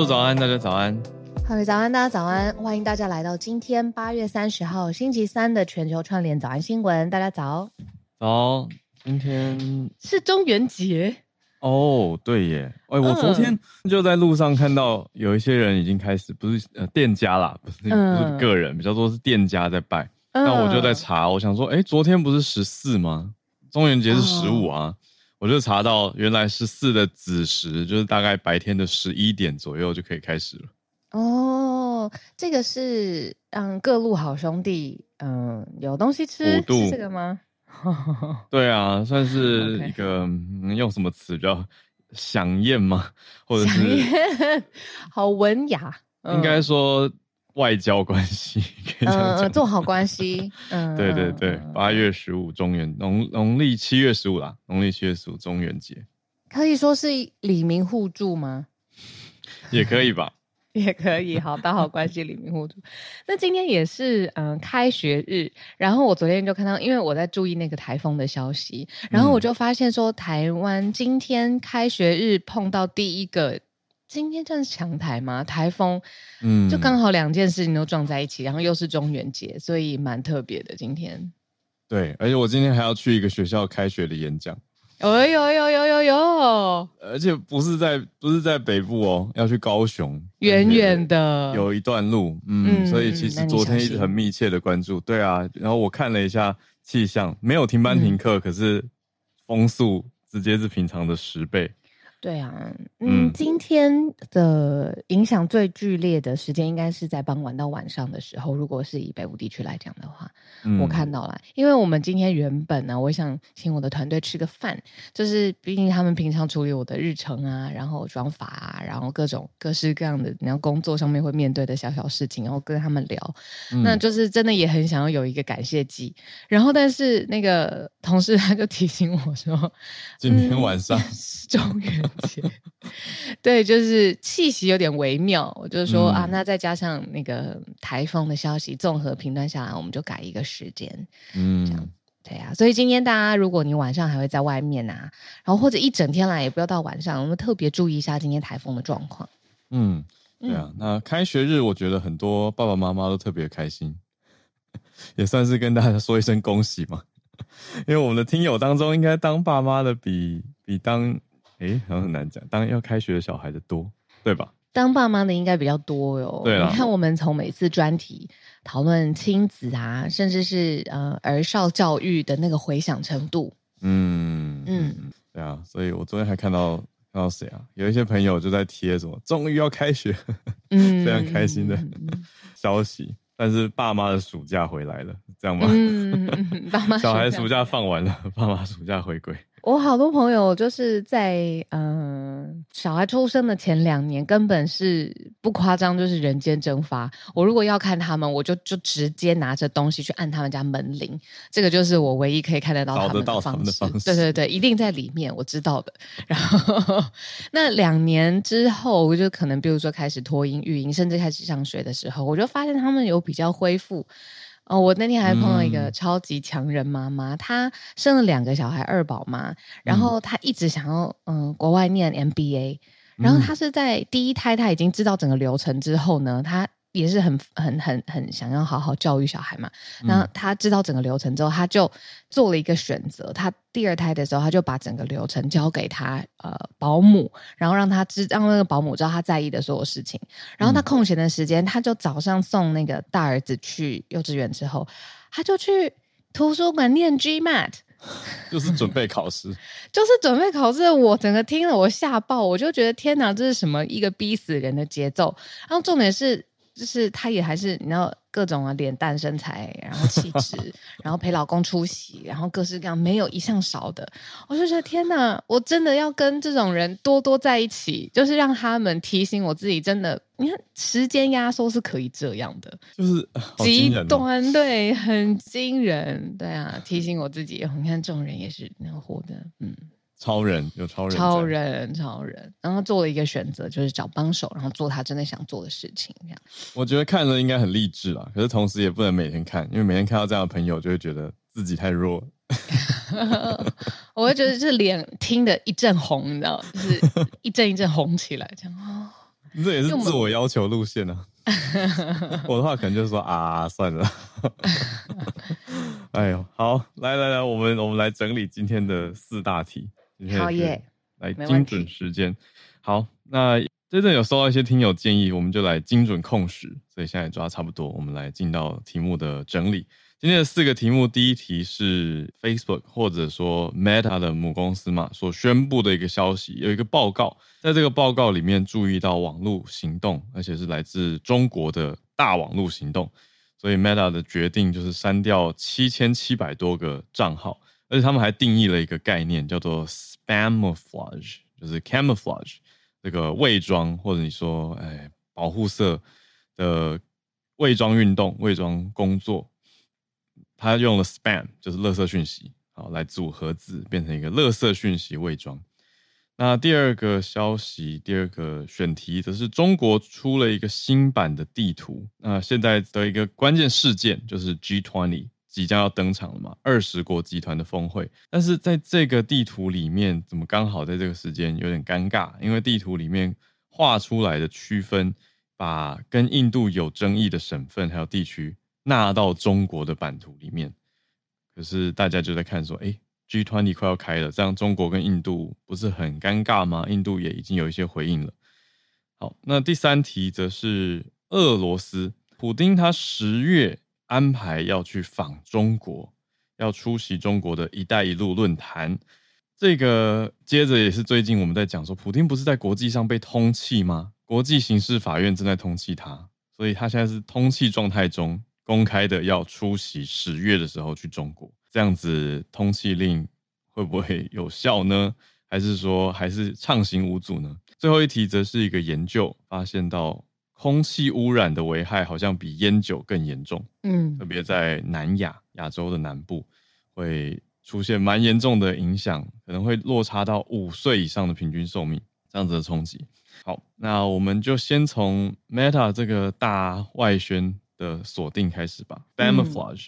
说早安，大家早安。好，早安，大家早安，欢迎大家来到今天八月三十号星期三的全球串联早安新闻。大家早，早，今天是中元节哦，对耶。哎，我昨天就在路上看到有一些人已经开始，不是呃店家啦，不是不是个人，比较多是店家在拜。那我就在查，我想说，哎，昨天不是十四吗？中元节是十五啊。哦我就查到，原来是四的子时就是大概白天的十一点左右就可以开始了。哦，这个是让各路好兄弟嗯有东西吃，是这个吗？对啊，算是一个用什么词比较饗宴吗？或者是 好文雅，嗯、应该说。外交关系，嗯，做好关系，嗯，对对对，八月十五中元，农农历七月十五啦，农历七月十五中元节，可以说是礼民互助吗？也可以吧，也可以，好，打好关系，里民互助。那今天也是嗯开学日，然后我昨天就看到，因为我在注意那个台风的消息，然后我就发现说，台湾今天开学日碰到第一个。今天算是强台吗？台风，嗯，就刚好两件事情都撞在一起，然后又是中元节，所以蛮特别的。今天，对，而且我今天还要去一个学校开学的演讲。哎呦呦呦呦呦！而且不是在不是在北部哦，要去高雄，远远的，有一段路。嗯，嗯，所以其实昨天一直很密切的关注。对啊，然后我看了一下气象，没有停班停课，嗯、可是风速直接是平常的十倍。对啊，嗯，今天的影响最剧烈的时间应该是在傍晚到晚上的时候。如果是以北部地区来讲的话，嗯、我看到了，因为我们今天原本呢，我想请我的团队吃个饭，就是毕竟他们平常处理我的日程啊，然后妆发啊，然后各种各式各样的，然后工作上面会面对的小小事情，然后跟他们聊，嗯、那就是真的也很想要有一个感谢祭。然后，但是那个同事他就提醒我说，今天晚上中元。对，就是气息有点微妙。我就是说、嗯、啊，那再加上那个台风的消息，综合评断下来，我们就改一个时间。嗯，这样对啊。所以今天大家，如果你晚上还会在外面啊，然后或者一整天来，也不要到晚上，我们特别注意一下今天台风的状况。嗯，对啊。那开学日，我觉得很多爸爸妈妈都特别开心，也算是跟大家说一声恭喜嘛。因为我们的听友当中，应该当爸妈的比比当。诶，好像很难讲。当然要开学的小孩的多，对吧？当爸妈的应该比较多哟。对啊，你看我们从每次专题讨论亲子啊，甚至是呃儿少教育的那个回响程度，嗯嗯，对啊。所以我昨天还看到看到谁啊？有一些朋友就在贴什么“终于要开学”，嗯，非常开心的 消息。但是爸妈的暑假回来了，这样吗？嗯，爸妈小孩暑假放完了，爸妈暑假回归。我好多朋友就是在嗯、呃，小孩出生的前两年，根本是不夸张，就是人间蒸发。我如果要看他们，我就就直接拿着东西去按他们家门铃，这个就是我唯一可以看得到他们的方式。找得到他们的方式。对对对，一定在里面，我知道的。然后那两年之后，我就可能比如说开始脱音、育音，甚至开始上学的时候，我就发现他们有比较恢复。哦，我那天还碰到一个超级强人妈妈，嗯、她生了两个小孩，二宝妈，然后她一直想要嗯国外念 MBA，然后她是在第一胎，她已经知道整个流程之后呢，她。也是很很很很想要好好教育小孩嘛。那他知道整个流程之后，他就做了一个选择。他第二胎的时候，他就把整个流程交给他呃保姆，然后让他知让那个保姆知道他在意的所有事情。然后他空闲的时间，他就早上送那个大儿子去幼稚园之后，他就去图书馆念 GMAT，就是准备考试，就是准备考试。我整个听了我吓爆，我就觉得天哪，这是什么一个逼死人的节奏？然后重点是。就是她也还是你知道各种啊脸蛋身材，然后气 质，然后陪老公出席，然后各式各样没有一项少的。我就觉得天哪，我真的要跟这种人多多在一起，就是让他们提醒我自己，真的，你看时间压缩是可以这样的，就是 极端，对，很惊人，对啊，提醒我自己，你看这种人也是能活的，嗯。超人有超人，超人超人，然后做了一个选择，就是找帮手，然后做他真的想做的事情。这样，我觉得看了应该很励志啦，可是同时也不能每天看，因为每天看到这样的朋友，就会觉得自己太弱。我会觉得这脸听得一阵红，你知道，就是一阵一阵红起来，这样哦。这也是自我要求路线啊。我的话可能就是说啊，算了。哎呦，好，来来来，我们我们来整理今天的四大题。好耶，来精准时间。好，那真正有收到一些听友建议，我们就来精准控时。所以现在抓差不多，我们来进到题目的整理。今天的四个题目，第一题是 Facebook 或者说 Meta 的母公司嘛，所宣布的一个消息，有一个报告，在这个报告里面注意到网络行动，而且是来自中国的大网络行动，所以 Meta 的决定就是删掉七千七百多个账号，而且他们还定义了一个概念，叫做 Spamouflage，就是 camouflage 这个伪装或者你说哎保护色的伪装运动、伪装工作。他用了 spam，就是垃圾讯息，好，来组合字变成一个垃圾讯息伪装。那第二个消息，第二个选题则是中国出了一个新版的地图。那现在的一个关键事件就是 G20 即将要登场了嘛，二十国集团的峰会。但是在这个地图里面，怎么刚好在这个时间有点尴尬？因为地图里面画出来的区分，把跟印度有争议的省份还有地区。纳到中国的版图里面，可是大家就在看说，哎，G20 快要开了，这样中国跟印度不是很尴尬吗？印度也已经有一些回应了。好，那第三题则是俄罗斯，普丁他十月安排要去访中国，要出席中国的一带一路论坛。这个接着也是最近我们在讲说，普丁不是在国际上被通缉吗？国际刑事法院正在通缉他，所以他现在是通缉状态中。公开的要出席十月的时候去中国，这样子通缉令会不会有效呢？还是说还是畅行无阻呢？最后一题则是一个研究发现到空气污染的危害好像比烟酒更严重，嗯，特别在南亚亚洲的南部会出现蛮严重的影响，可能会落差到五岁以上的平均寿命这样子的冲击。好，那我们就先从 Meta 这个大外宣的锁定开始吧，Spamouflage。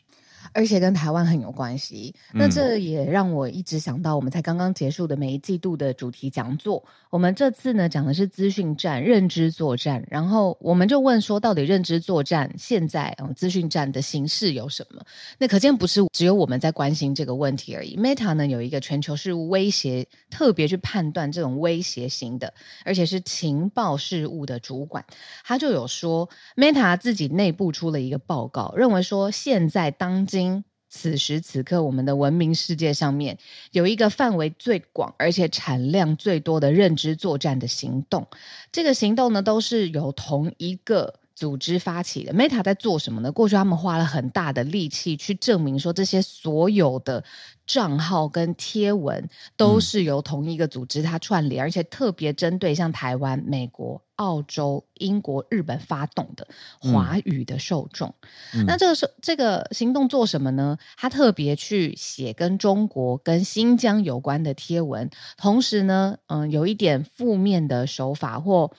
而且跟台湾很有关系，那这也让我一直想到我们才刚刚结束的每一季度的主题讲座。我们这次呢讲的是资讯战、认知作战，然后我们就问说，到底认知作战现在嗯资讯战的形式有什么？那可见不是只有我们在关心这个问题而已。Meta 呢有一个全球事务威胁，特别去判断这种威胁型的，而且是情报事务的主管，他就有说，Meta 自己内部出了一个报告，认为说现在当今此时此刻，我们的文明世界上面有一个范围最广而且产量最多的认知作战的行动。这个行动呢，都是有同一个组织发起的。Meta 在做什么呢？过去他们花了很大的力气去证明说，这些所有的。账号跟贴文都是由同一个组织它串联，嗯、而且特别针对像台湾、美国、澳洲、英国、日本发动的华语的受众。嗯、那这个是这个行动做什么呢？他特别去写跟中国、跟新疆有关的贴文，同时呢，嗯，有一点负面的手法或。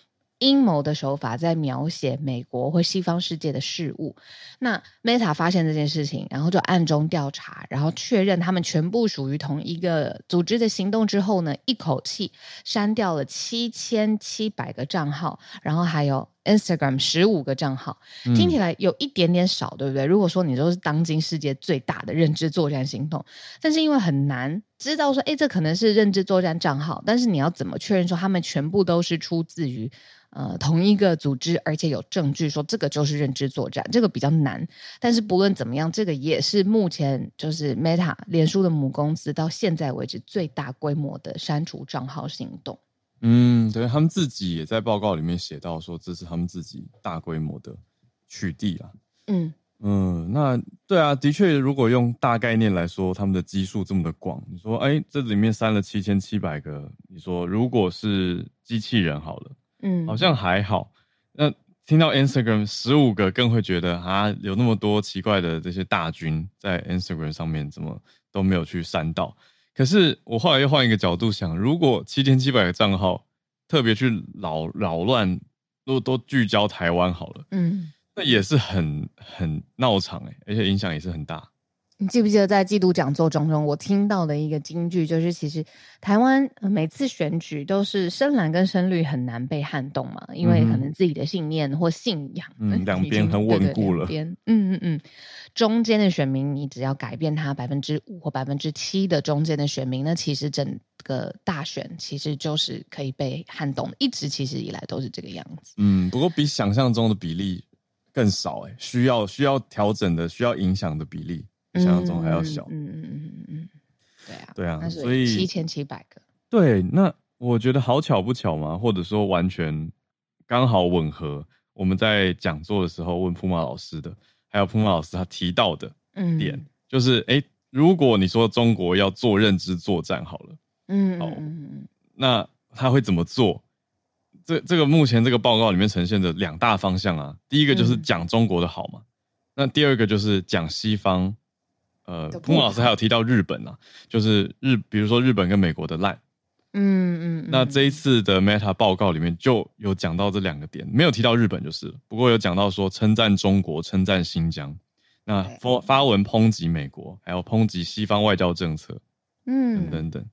阴谋的手法在描写美国或西方世界的事物。那 Meta 发现这件事情，然后就暗中调查，然后确认他们全部属于同一个组织的行动之后呢，一口气删掉了七千七百个账号，然后还有 Instagram 十五个账号。听起来有一点点少，对不对？如果说你都是当今世界最大的认知作战行动，但是因为很难知道说，哎，这可能是认知作战账号，但是你要怎么确认说他们全部都是出自于？呃，同一个组织，而且有证据说这个就是认知作战，这个比较难。但是不论怎么样，这个也是目前就是 Meta 脸书的母公司到现在为止最大规模的删除账号行动。嗯，对，他们自己也在报告里面写到说，这是他们自己大规模的取缔啊。嗯嗯，那对啊，的确，如果用大概念来说，他们的基数这么的广，你说，哎，这里面删了七千七百个，你说如果是机器人好了。嗯，好像还好。那听到 Instagram 十五个，更会觉得啊，有那么多奇怪的这些大军在 Instagram 上面，怎么都没有去删到？可是我后来又换一个角度想，如果七千七百个账号特别去扰扰乱，都都聚焦台湾好了，嗯，那也是很很闹场诶，而且影响也是很大。你记不记得在季度讲座中中，我听到的一个金句就是，其实台湾每次选举都是深蓝跟深绿很难被撼动嘛，因为可能自己的信念或信仰，嗯，两边很稳固了。边，嗯嗯嗯，中间的选民，你只要改变他百分之五或百分之七的中间的选民，那其实整个大选其实就是可以被撼动的，一直其实以来都是这个样子。嗯，不过比想象中的比例更少哎，需要需要调整的，需要影响的比例。想象中还要小，嗯嗯嗯嗯嗯，对啊，对啊，所以七千七百个，对，那我觉得好巧不巧嘛，或者说完全刚好吻合。我们在讲座的时候问铺马老师的，还有铺马老师他提到的点，嗯、就是哎、欸，如果你说中国要做认知作战好了，嗯，好，那他会怎么做？这这个目前这个报告里面呈现的两大方向啊，第一个就是讲中国的好嘛，嗯、那第二个就是讲西方。呃，铺老师还有提到日本啊，就是日，比如说日本跟美国的烂，嗯嗯，那这一次的 Meta 报告里面就有讲到这两个点，没有提到日本就是，不过有讲到说称赞中国，称赞新疆，那发发文抨击美国，还有抨击西方外交政策，嗯，等等等。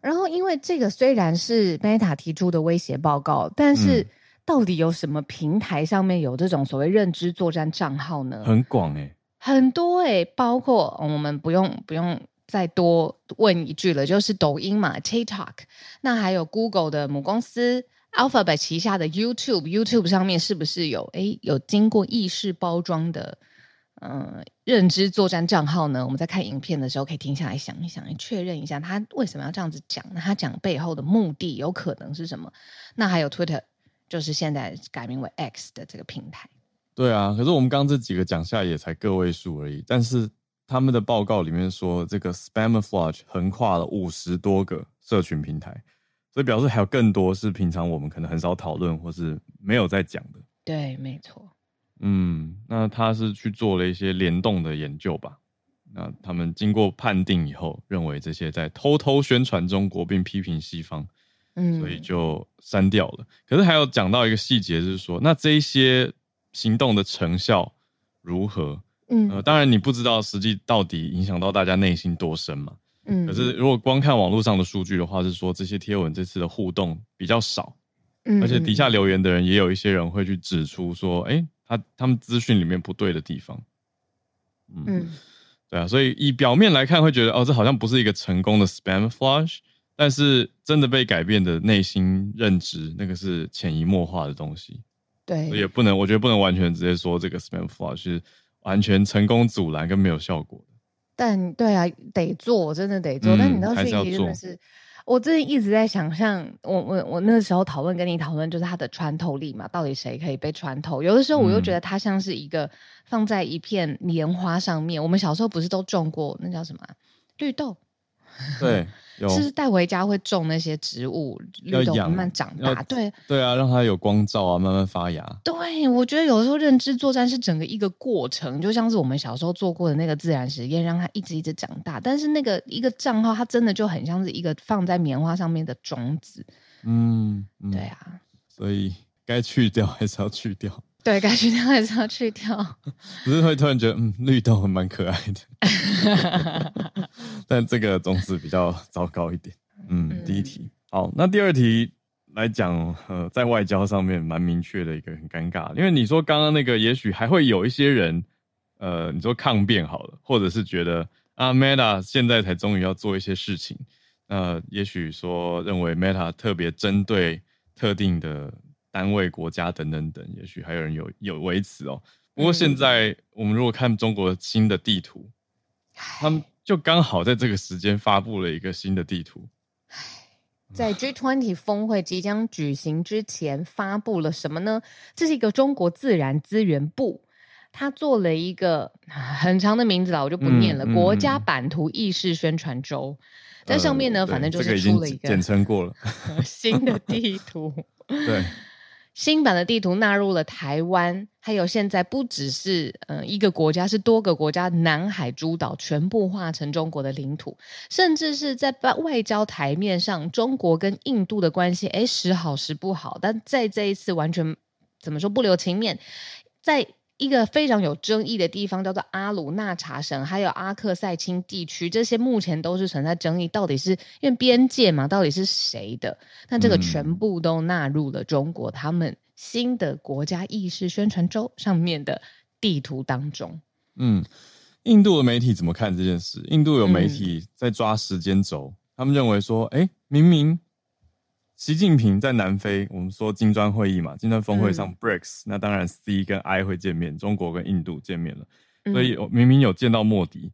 然后，因为这个虽然是 Meta 提出的威胁报告，但是到底有什么平台上面有这种所谓认知作战账号呢？很广哎、欸。很多诶、欸，包括我们不用不用再多问一句了，就是抖音嘛，TikTok，那还有 Google 的母公司 Alphabet 旗下的 YouTube，YouTube 上面是不是有诶有经过意识包装的嗯、认知作战账号呢？我们在看影片的时候可以停下来想一想，确认一下他为什么要这样子讲？那他讲背后的目的有可能是什么？那还有 Twitter，就是现在改名为 X 的这个平台。对啊，可是我们刚刚这几个讲下来也才个位数而已。但是他们的报告里面说，这个 Spamouflage 横跨了五十多个社群平台，所以表示还有更多是平常我们可能很少讨论或是没有在讲的。对，没错。嗯，那他是去做了一些联动的研究吧？那他们经过判定以后，认为这些在偷偷宣传中国并批评西方，嗯，所以就删掉了。可是还有讲到一个细节，就是说，那这一些。行动的成效如何？嗯，呃，当然你不知道实际到底影响到大家内心多深嘛。嗯，可是如果光看网络上的数据的话，是说这些贴文这次的互动比较少，嗯，而且底下留言的人也有一些人会去指出说，哎，他他们资讯里面不对的地方。嗯，嗯对啊，所以以表面来看会觉得，哦，这好像不是一个成功的 spam flush，但是真的被改变的内心认知，那个是潜移默化的东西。对，也不能，我觉得不能完全直接说这个 spam flow 是完全成功阻拦跟没有效果的。但对啊，得做，真的得做。嗯、但你倒是真的是，我最近一直在想象，我我我那时候讨论跟你讨论，就是它的穿透力嘛，到底谁可以被穿透？有的时候我又觉得它像是一个放在一片棉花上面。嗯、我们小时候不是都种过那叫什么绿豆？对。就是带回家会种那些植物，绿豆慢慢长大。对对啊，让它有光照啊，慢慢发芽。对，我觉得有的时候认知作战是整个一个过程，就像是我们小时候做过的那个自然实验，让它一直一直长大。但是那个一个账号，它真的就很像是一个放在棉花上面的种子。嗯，嗯对啊。所以该去掉还是要去掉。对，该去掉还是要去掉。不是会突然觉得，嗯，绿豆还蛮可爱的，但这个总是比较糟糕一点。嗯，嗯第一题好，那第二题来讲，呃，在外交上面蛮明确的一个很尴尬，因为你说刚刚那个，也许还会有一些人，呃，你说抗辩好了，或者是觉得啊，Meta 现在才终于要做一些事情，呃，也许说认为 Meta 特别针对特定的。单位、国家等等等，也许还有人有有为此哦。不过现在我们如果看中国新的地图，他们就刚好在这个时间发布了一个新的地图。在 G20 峰会即将举行之前，发布了什么呢？这是一个中国自然资源部，他做了一个很长的名字了，我就不念了。嗯嗯、国家版图意识宣传周，在上面呢，呃、反正就是出了一个简称过了 新的地图。对。新版的地图纳入了台湾，还有现在不只是呃一个国家，是多个国家，南海诸岛全部划成中国的领土，甚至是在外交台面上，中国跟印度的关系，诶，时好时不好，但在这一次完全怎么说不留情面，在一个非常有争议的地方叫做阿鲁纳查省，还有阿克塞钦地区，这些目前都是存在争议，到底是因为边界嘛，到底是谁的？那这个全部都纳入了中国他们新的国家意识宣传周上面的地图当中。嗯，印度的媒体怎么看这件事？印度有媒体在抓时间轴，嗯、他们认为说，哎，明明。习近平在南非，我们说金砖会议嘛，金砖峰会上 BRICS，、嗯、那当然 C 跟 I 会见面，中国跟印度见面了，所以明明有见到莫迪，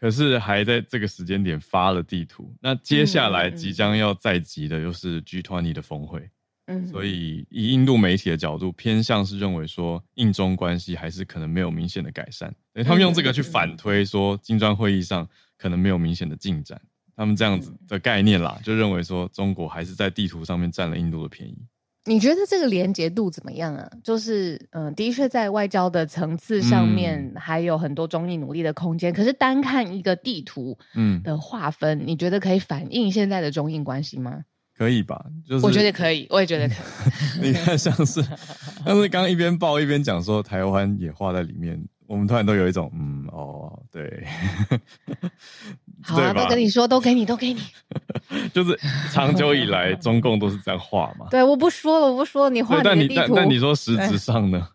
可是还在这个时间点发了地图。那接下来即将要在即的又是 G20 的峰会，嗯，所以以印度媒体的角度偏向是认为说印中关系还是可能没有明显的改善，所以他们用这个去反推说金砖会议上可能没有明显的进展。他们这样子的概念啦，就认为说中国还是在地图上面占了印度的便宜。你觉得这个连结度怎么样啊？就是嗯，的确在外交的层次上面还有很多中印努力的空间。嗯、可是单看一个地图嗯的划分，嗯、你觉得可以反映现在的中印关系吗？可以吧？就是我觉得可以，我也觉得可以。你看，像是像是刚刚一边报一边讲说台湾也画在里面。我们突然都有一种，嗯，哦，对，好啊，吧都跟你说，都给你，都给你，就是长久以来中共都是这样画嘛。对，我不说了，我不说了，你画你的地图。但你但但你说实质上呢？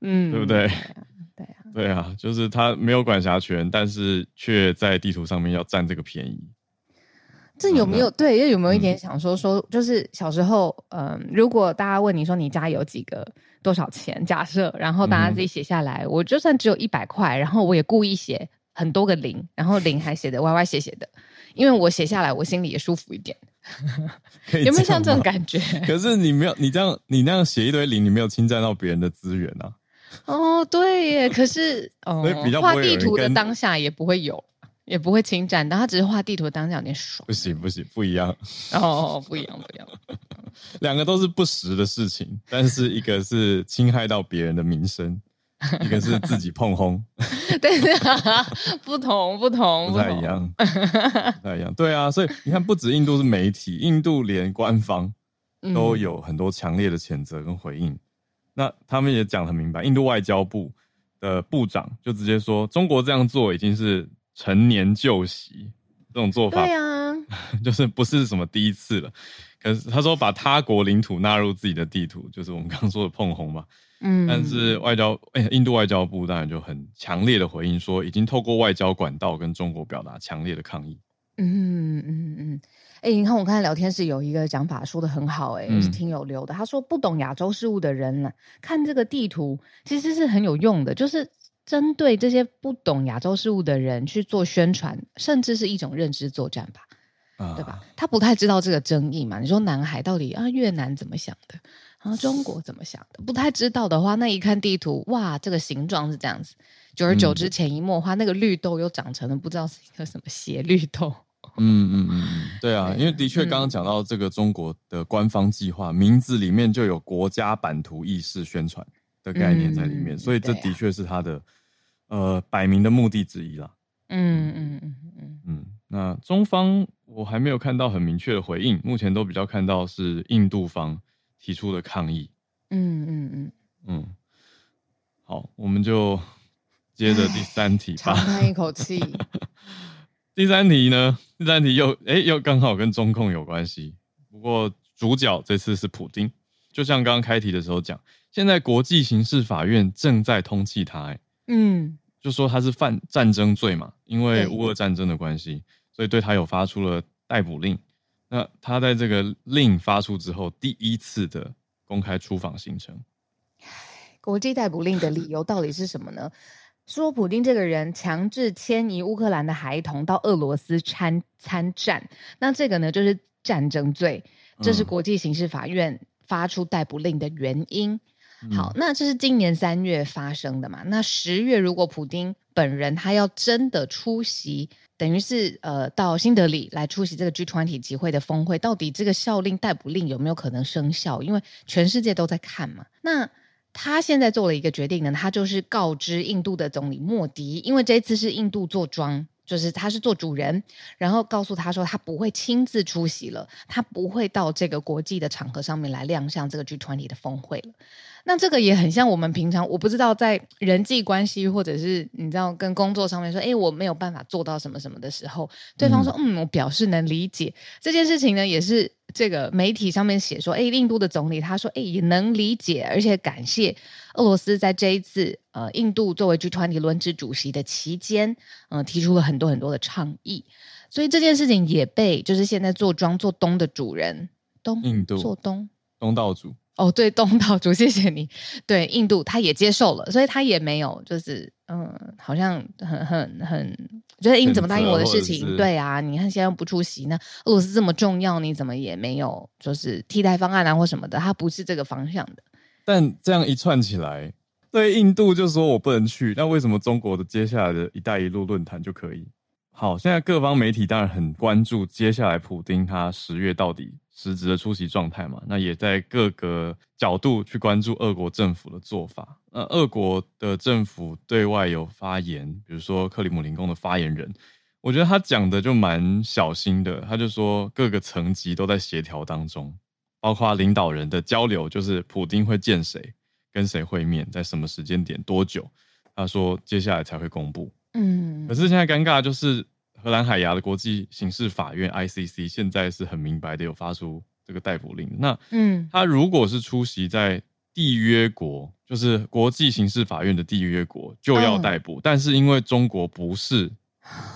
嗯，对不对？对啊，对啊，就是他没有管辖权，但是却在地图上面要占这个便宜。这有没有对？又有没有一点想说说？就是小时候，嗯，如果大家问你说你家有几个多少钱？假设，然后大家自己写下来，我就算只有一百块，然后我也故意写很多个零，然后零还写的歪歪斜斜的，因为我写下来，我心里也舒服一点。有没有像这种感觉？可是你没有，你这样你那样写一堆零，你没有侵占到别人的资源啊。哦，对耶。可是哦，画地图的当下也不会有。也不会侵占，但他只是画地图当下有点爽。不行不行，不一样。哦，不一样不一样。两个都是不实的事情，但是一个是侵害到别人的名声，一个是自己碰轰。对啊，不同不同，不太一样，不太一样。对啊，所以你看，不止印度是媒体，印度连官方都有很多强烈的谴责跟回应。嗯、那他们也讲得很明白，印度外交部的部长就直接说，中国这样做已经是。陈年旧习，这种做法，对啊，就是不是什么第一次了。可是他说把他国领土纳入自己的地图，就是我们刚刚说的碰红嘛。嗯，但是外交，哎、欸，印度外交部当然就很强烈的回应说，已经透过外交管道跟中国表达强烈的抗议。嗯嗯嗯，哎、欸，你看我刚才聊天室有一个讲法说的很好、欸，哎，是挺有流的。他说不懂亚洲事务的人呢，看这个地图其实是很有用的，就是。针对这些不懂亚洲事务的人去做宣传，甚至是一种认知作战吧，啊、对吧？他不太知道这个争议嘛？你说南海到底啊，越南怎么想的？啊，中国怎么想的？不太知道的话，那一看地图，哇，这个形状是这样子。久而久之，潜移默化，那个绿豆又长成了不知道是一个什么斜绿豆。嗯嗯嗯嗯，对啊，因为的确刚刚讲到这个中国的官方计划，嗯、名字里面就有国家版图意识宣传的概念在里面，嗯、所以这的确是他的。呃，摆明的目的之一啦。嗯嗯嗯嗯嗯。那中方我还没有看到很明确的回应，目前都比较看到是印度方提出了抗议。嗯嗯嗯嗯。好，我们就接着第三题吧。长叹一口气。第三题呢？第三题又哎、欸、又刚好跟中控有关系，不过主角这次是普丁。就像刚刚开题的时候讲，现在国际刑事法院正在通缉他、欸。嗯，就说他是犯战争罪嘛，因为乌俄战争的关系，所以对他有发出了逮捕令。那他在这个令发出之后，第一次的公开出访行程。国际逮捕令的理由到底是什么呢？说普京这个人强制迁移乌克兰的孩童到俄罗斯参参战，那这个呢就是战争罪，这是国际刑事法院发出逮捕令的原因。好，那这是今年三月发生的嘛？那十月如果普丁本人他要真的出席，等于是呃到新德里来出席这个 G20 集会的峰会，到底这个效令逮捕令有没有可能生效？因为全世界都在看嘛。那他现在做了一个决定呢，他就是告知印度的总理莫迪，因为这次是印度坐庄，就是他是做主人，然后告诉他说他不会亲自出席了，他不会到这个国际的场合上面来亮相这个 G20 的峰会了。那这个也很像我们平常，我不知道在人际关系或者是你知道跟工作上面说，哎，我没有办法做到什么什么的时候，对方说，嗯，嗯，我表示能理解。这件事情呢，也是这个媒体上面写说，哎，印度的总理他说，哎，也能理解，而且感谢俄罗斯在这一次呃印度作为 G20 轮值主席的期间，嗯、呃，提出了很多很多的倡议，所以这件事情也被就是现在做庄做东的主人东印度做东东道主。哦，对，东道主，谢谢你。对，印度他也接受了，所以他也没有，就是嗯，好像很很很，觉得你怎么答应我的事情？对啊，你看现在不出席，那俄罗斯这么重要，你怎么也没有就是替代方案啊或什么的？他不是这个方向的。但这样一串起来，对印度就说我不能去，那为什么中国的接下来的一带一路论坛就可以？好，现在各方媒体当然很关注接下来普丁他十月到底。实质的出席状态嘛，那也在各个角度去关注俄国政府的做法。那俄国的政府对外有发言，比如说克里姆林宫的发言人，我觉得他讲的就蛮小心的。他就说各个层级都在协调当中，包括领导人的交流，就是普丁会见谁、跟谁会面，在什么时间点、多久。他说接下来才会公布。嗯，可是现在尴尬就是。荷兰海牙的国际刑事法院 （ICC） 现在是很明白的，有发出这个逮捕令。那，嗯，他如果是出席在缔约国，就是国际刑事法院的缔约国，就要逮捕。嗯、但是因为中国不是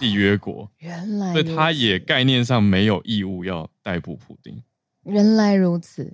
缔约国，原来，所以他也概念上没有义务要逮捕普丁。原来如此，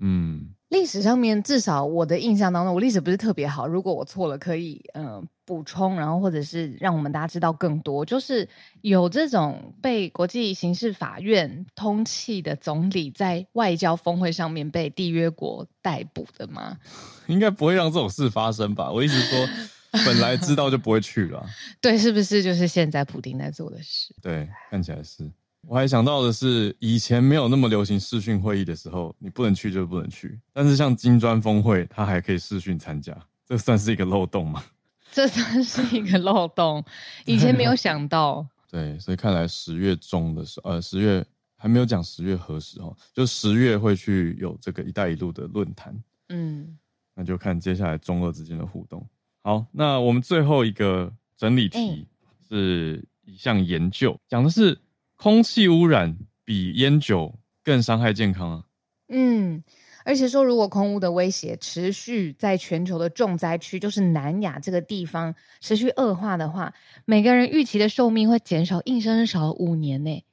嗯。历史上面，至少我的印象当中，我历史不是特别好。如果我错了，可以嗯、呃、补充，然后或者是让我们大家知道更多。就是有这种被国际刑事法院通缉的总理，在外交峰会上面被缔约国逮捕的吗？应该不会让这种事发生吧？我一直说，本来知道就不会去了。对，是不是就是现在普丁在做的事？对，看起来是。我还想到的是，以前没有那么流行视讯会议的时候，你不能去就不能去。但是像金砖峰会，它还可以视讯参加，这算是一个漏洞吗？这算是一个漏洞，以前没有 想到。对，所以看来十月中的时候，呃，十月还没有讲十月何时哦，就十月会去有这个“一带一路”的论坛。嗯，那就看接下来中俄之间的互动。好，那我们最后一个整理题是一项研究，讲的是。空气污染比烟酒更伤害健康啊！嗯，而且说，如果空污的威胁持续在全球的重灾区，就是南亚这个地方持续恶化的话，每个人预期的寿命会减少硬生生少五年呢。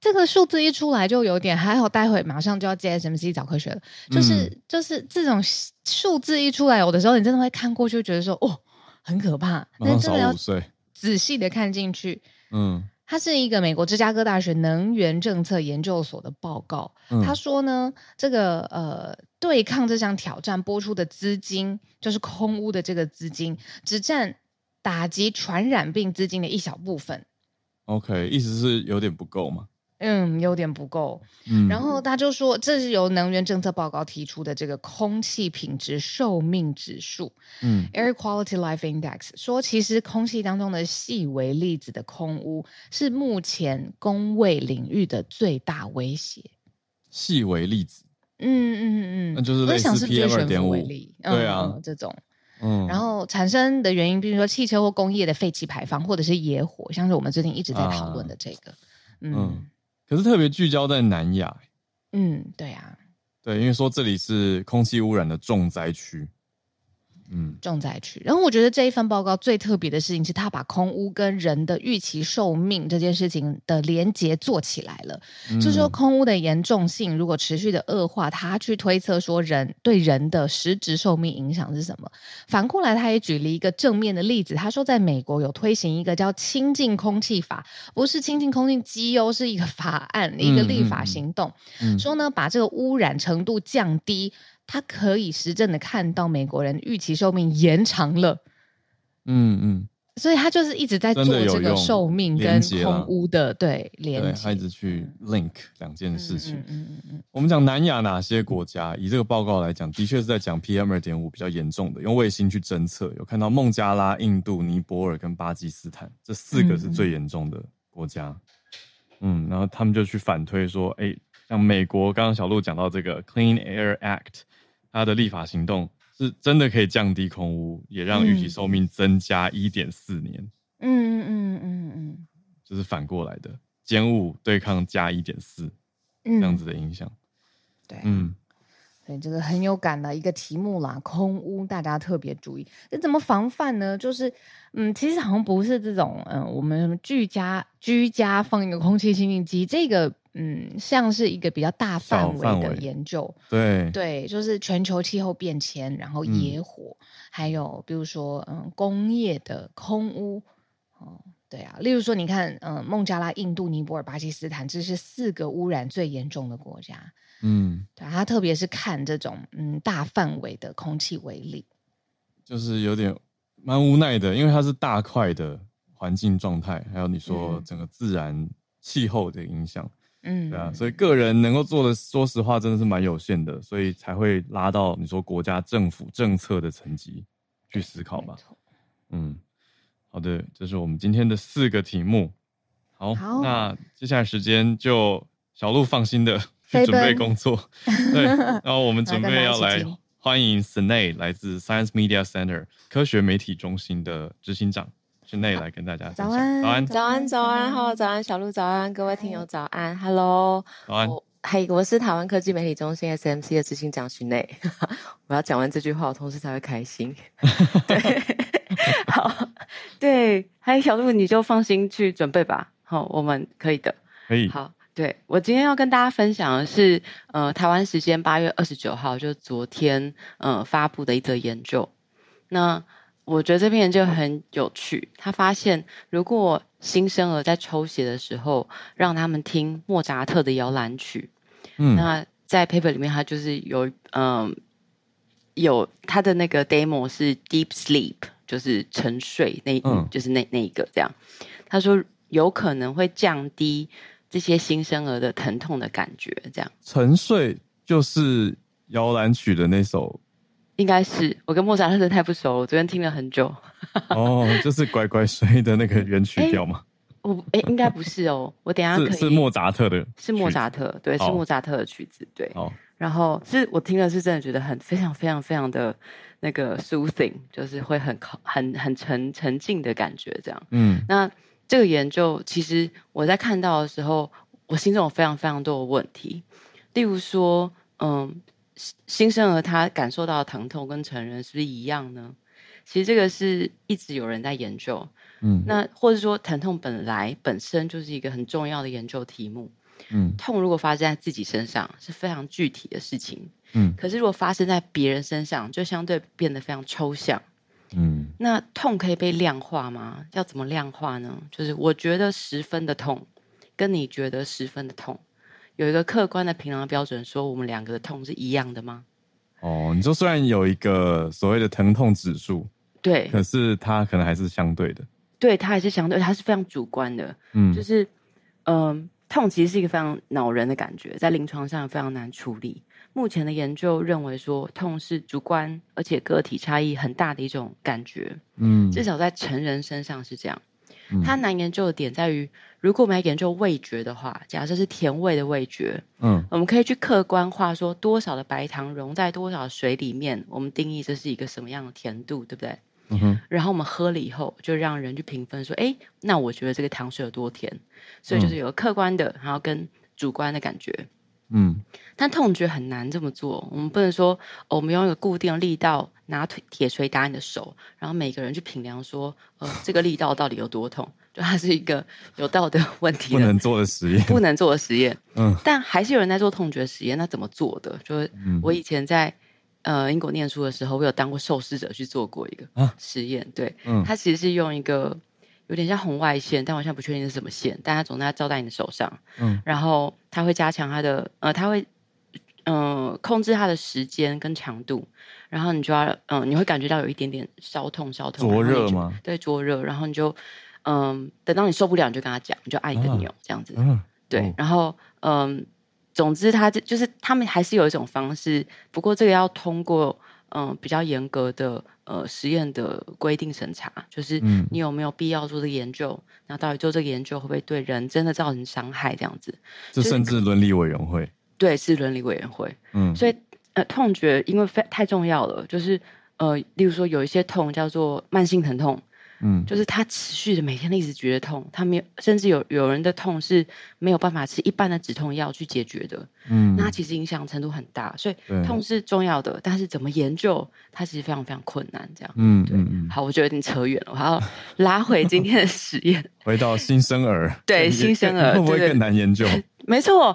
这个数字一出来就有点还好，待会马上就要接 SMC 找科学了。就是、嗯、就是这种数字一出来，有的时候你真的会看过去，觉得说哦很可怕，但真的要仔细的看进去，嗯。它是一个美国芝加哥大学能源政策研究所的报告。嗯、他说呢，这个呃，对抗这项挑战拨出的资金，就是空屋的这个资金，只占打击传染病资金的一小部分。OK，意思是有点不够吗？嗯，有点不够。嗯，然后他就说，这是由能源政策报告提出的这个空气品质寿命指数，嗯，Air Quality Life Index，说其实空气当中的细微粒子的空污是目前公卫领域的最大威胁。细微粒子，嗯嗯嗯，那就是类似 PM 二点五，对啊，嗯、这种，嗯，然后产生的原因，比如说汽车或工业的废气排放，或者是野火，像是我们最近一直在讨论的这个，啊、嗯。嗯可是特别聚焦在南亚，嗯，对啊，对，因为说这里是空气污染的重灾区。嗯，重灾区。然后我觉得这一份报告最特别的事情是，他把空屋跟人的预期寿命这件事情的连结做起来了。嗯、就是说，空屋的严重性如果持续的恶化，他去推测说人对人的实质寿命影响是什么。反过来，他也举了一个正面的例子，他说在美国有推行一个叫“清净空气法”，不是清净空气机哦，是一个法案，一个立法行动。嗯嗯、说呢，把这个污染程度降低。他可以实证的看到美国人预期寿命延长了，嗯嗯，所以他就是一直在做这个寿命跟空污的对连接，他一直去 link 两件事情。嗯嗯嗯嗯。我们讲南亚哪些国家？以这个报告来讲，的确是在讲 PM 二点五比较严重的，用卫星去侦测，有看到孟加拉、印度、尼泊尔跟巴基斯坦这四个是最严重的国家。嗯，然后他们就去反推说，哎，像美国，刚刚小鹿讲到这个 Clean Air Act。它的立法行动是真的可以降低空污，也让预期寿命增加一点四年。嗯嗯嗯嗯嗯，就是反过来的，减五对抗加一点四，这样子的影响。对，嗯。所以，这个很有感的一个题目啦，空污大家特别注意。那怎么防范呢？就是，嗯，其实好像不是这种，嗯，我们居家居家放一个空气清净机，这个，嗯，像是一个比较大范围的研究。对对，就是全球气候变迁，然后野火，嗯、还有比如说，嗯，工业的空污，哦，对啊，例如说，你看，嗯，孟加拉、印度、尼泊尔、巴基斯坦，这是四个污染最严重的国家。嗯，对，他特别是看这种嗯大范围的空气为例，就是有点蛮无奈的，因为它是大块的环境状态，还有你说整个自然气候的影响，嗯，对啊，所以个人能够做的，说实话真的是蛮有限的，所以才会拉到你说国家政府政策的层级去思考吧。嗯，好的，这是我们今天的四个题目。好，好，那接下来时间就小鹿放心的。去准备工作，对，然后我们准备要来欢迎 Sinead 来自 Science Media Center 科学媒体中心的执行长 Sinead 来跟大家早安，早安，早安，早安，好，早安，小鹿早安，各位听友早安，Hello，早安，嘿，我是台湾科技媒体中心 SMC 的执行长 Sinead，我要讲完这句话，我同事才会开心。对，好，对，嗨，小鹿你就放心去准备吧，好，我们可以的，可以，好。对，我今天要跟大家分享的是，呃，台湾时间八月二十九号，就是昨天，呃，发布的一则研究。那我觉得这篇研究很有趣，他发现如果新生儿在抽血的时候让他们听莫扎特的摇篮曲，嗯，那在 paper 里面，他就是有，嗯、呃，有他的那个 demo 是 deep sleep，就是沉睡那，嗯，就是那那一个这样。他说有可能会降低。这些新生儿的疼痛的感觉，这样沉睡就是摇篮曲的那首，应该是我跟莫扎特真的太不熟，我昨天听了很久。哦，就是乖乖睡的那个原曲调吗？我哎，应该不是哦，我等一下可以是，是莫扎特的，是莫扎特，对，是莫扎特的曲子，对。哦，然后是我听了是真的觉得很非常非常非常的那个 soothing，就是会很很很沉沉静的感觉，这样。嗯，那。这个研究其实我在看到的时候，我心中有非常非常多的问题。例如说，嗯，新生儿他感受到的疼痛跟成人是不是一样呢？其实这个是一直有人在研究。嗯，那或者说疼痛本来本身就是一个很重要的研究题目。嗯，痛如果发生在自己身上是非常具体的事情。嗯，可是如果发生在别人身上，就相对变得非常抽象。嗯，那痛可以被量化吗？要怎么量化呢？就是我觉得十分的痛，跟你觉得十分的痛，有一个客观的评量标准，说我们两个的痛是一样的吗？哦，你说虽然有一个所谓的疼痛指数，对，可是它可能还是相对的，对，它还是相对，它是非常主观的。嗯，就是嗯、呃，痛其实是一个非常恼人的感觉，在临床上非常难处理。目前的研究认为说，痛是主观而且个体差异很大的一种感觉。嗯，至少在成人身上是这样。嗯，它难研究的点在于，如果我们要研究味觉的话，假设是甜味的味觉，嗯，我们可以去客观化说多少的白糖溶在多少水里面，我们定义这是一个什么样的甜度，对不对？嗯哼。然后我们喝了以后，就让人去评分说，哎，那我觉得这个糖水有多甜？所以就是有个客观的，然后跟主观的感觉。嗯，但痛觉很难这么做。我们不能说，哦，我们用一个固定的力道拿铁铁锤打你的手，然后每个人去评量说，呃，这个力道到底有多痛？就它是一个有道德问题的，不能做的实验，不能做的实验。嗯，但还是有人在做痛觉实验。那怎么做的？就是我以前在呃英国念书的时候，我有当过受试者去做过一个实验。啊、对，嗯，他其实是用一个。有点像红外线，但我现在不确定是什么线。但它总在照在你的手上，嗯，然后它会加强它的，呃，它会，嗯、呃，控制它的时间跟强度，然后你就要，嗯、呃，你会感觉到有一点点烧痛，烧痛，灼热吗？对，灼热，然后你就，嗯、呃，等到你受不了，你就跟他讲，你就按一个钮，这样子，嗯，对，哦、然后，嗯、呃，总之，他就是他们还是有一种方式，不过这个要通过。嗯，比较严格的呃实验的规定审查，就是你有没有必要做这个研究？那、嗯、到底做这个研究会不会对人真的造成伤害？这样子，这甚至伦理委员会，对，是伦理委员会。嗯，所以呃痛觉因为非太重要了，就是呃，例如说有一些痛叫做慢性疼痛。嗯，就是他持续的每天一直觉得痛，他没有，甚至有有人的痛是没有办法吃一般的止痛药去解决的。嗯，那其实影响程度很大，所以痛是重要的，但是怎么研究它其实非常非常困难。这样，嗯，对，好，我觉得有点扯远了，我还要拉回今天的实验，回到新生儿，对，新生儿会不会更难研究？没错，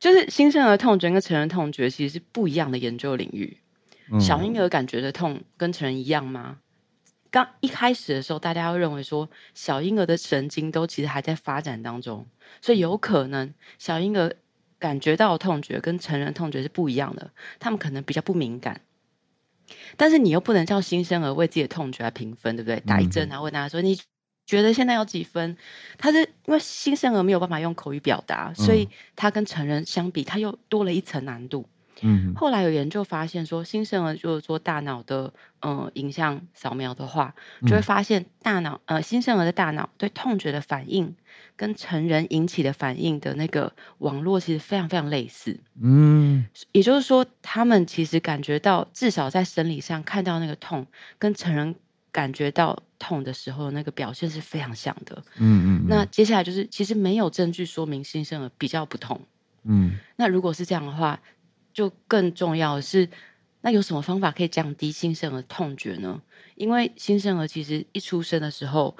就是新生儿痛觉跟成人痛觉其实是不一样的研究领域。嗯，小婴儿感觉的痛跟成人一样吗？刚一开始的时候，大家会认为说，小婴儿的神经都其实还在发展当中，所以有可能小婴儿感觉到的痛觉跟成人痛觉是不一样的，他们可能比较不敏感。但是你又不能叫新生儿为自己的痛觉来评分，对不对？打一针，然后问大家说，你觉得现在有几分？他是因为新生儿没有办法用口语表达，所以他跟成人相比，他又多了一层难度。嗯，后来有研究发现说，新生儿就是做大脑的呃影像扫描的话，就会发现大脑呃新生儿的大脑对痛觉的反应跟成人引起的反应的那个网络其实非常非常类似。嗯，也就是说，他们其实感觉到至少在生理上看到那个痛，跟成人感觉到痛的时候那个表现是非常像的。嗯嗯。那接下来就是其实没有证据说明新生儿比较不痛。嗯。那如果是这样的话，就更重要的是，那有什么方法可以降低新生儿痛觉呢？因为新生儿其实一出生的时候，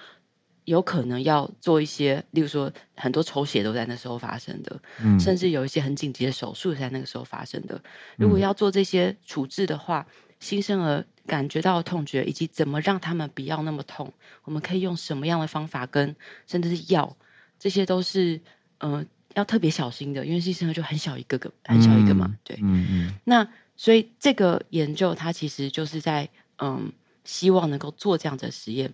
有可能要做一些，例如说很多抽血都在那时候发生的，嗯，甚至有一些很紧急的手术在那个时候发生的。如果要做这些处置的话，嗯，新生儿感觉到痛觉以及怎么让他们不要那么痛，我们可以用什么样的方法跟甚至是药，这些都是嗯。呃要特别小心的，因为新生儿就很小一个个，很小一个嘛，嗯、对。嗯嗯。那所以这个研究它其实就是在嗯，希望能够做这样的实验。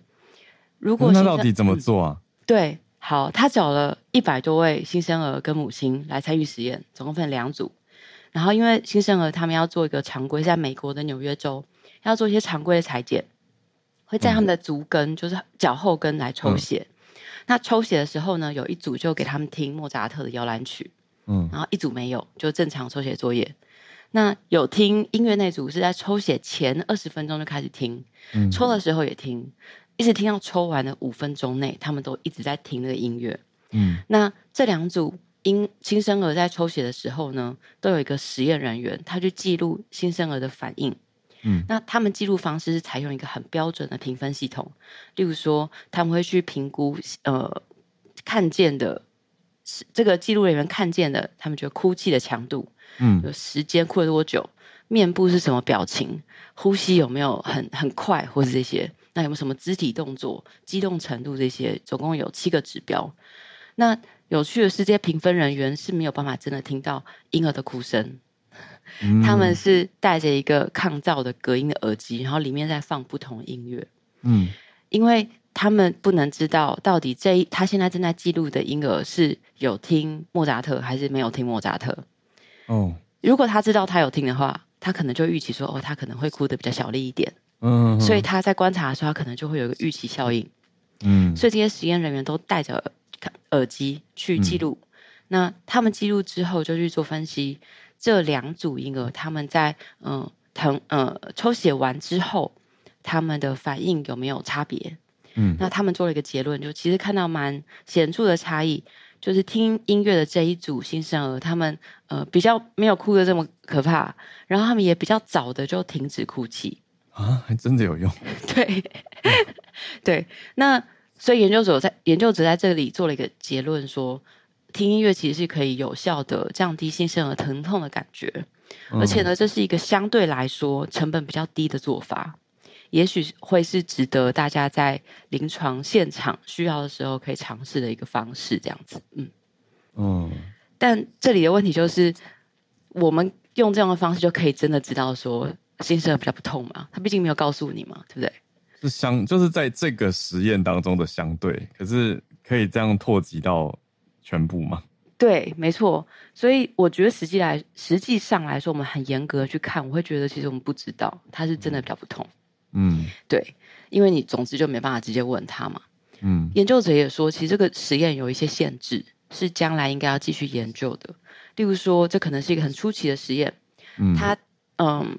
如果那到底怎么做啊？嗯、对，好，他找了一百多位新生儿跟母亲来参与实验，总共分两组。然后因为新生儿他们要做一个常规，在美国的纽约州要做一些常规的采检，会在他们的足跟，嗯、就是脚后跟来抽血。嗯那抽血的时候呢，有一组就给他们听莫扎特的摇篮曲，嗯，然后一组没有，就正常抽血作业。那有听音乐那组是在抽血前二十分钟就开始听，嗯，抽的时候也听，一直听到抽完的五分钟内，他们都一直在听那个音乐，嗯。那这两组新新生儿在抽血的时候呢，都有一个实验人员，他去记录新生儿的反应。嗯，那他们记录方式是采用一个很标准的评分系统，例如说他们会去评估呃看见的，这个记录人员看见的，他们觉得哭泣的强度，嗯，有时间哭了多久，面部是什么表情，呼吸有没有很很快，或是这些，那有没有什么肢体动作，激动程度这些，总共有七个指标。那有趣的是，这些评分人员是没有办法真的听到婴儿的哭声。他们是戴着一个抗噪的隔音的耳机，然后里面在放不同音乐。嗯，因为他们不能知道到底这一他现在正在记录的婴儿是有听莫扎特还是没有听莫扎特。哦，如果他知道他有听的话，他可能就预期说，哦，他可能会哭的比较小力一点。嗯，所以他在观察的时候，他可能就会有一个预期效应。嗯，所以这些实验人员都戴着耳机去记录。那他们记录之后就去做分析。这两组婴儿，他们在嗯疼呃抽血完之后，他们的反应有没有差别？嗯，那他们做了一个结论，就其实看到蛮显著的差异，就是听音乐的这一组新生儿，他们呃比较没有哭的这么可怕，然后他们也比较早的就停止哭泣啊，还 真的有用。对，对，那所以研究者在研究者在这里做了一个结论说。听音乐其实是可以有效的降低新生儿疼痛的感觉，而且呢，这是一个相对来说成本比较低的做法，也许会是值得大家在临床现场需要的时候可以尝试的一个方式，这样子，嗯嗯。但这里的问题就是，我们用这样的方式就可以真的知道说新生儿比较不痛嘛？他毕竟没有告诉你嘛，对不对？是相，就是在这个实验当中的相对，可是可以这样拓及到。全部吗？对，没错。所以我觉得实际来，实际上来说，我们很严格去看，我会觉得其实我们不知道他是真的比较不痛。嗯，对，因为你总之就没办法直接问他嘛。嗯，研究者也说，其实这个实验有一些限制，是将来应该要继续研究的。例如说，这可能是一个很出奇的实验。嗯，他嗯，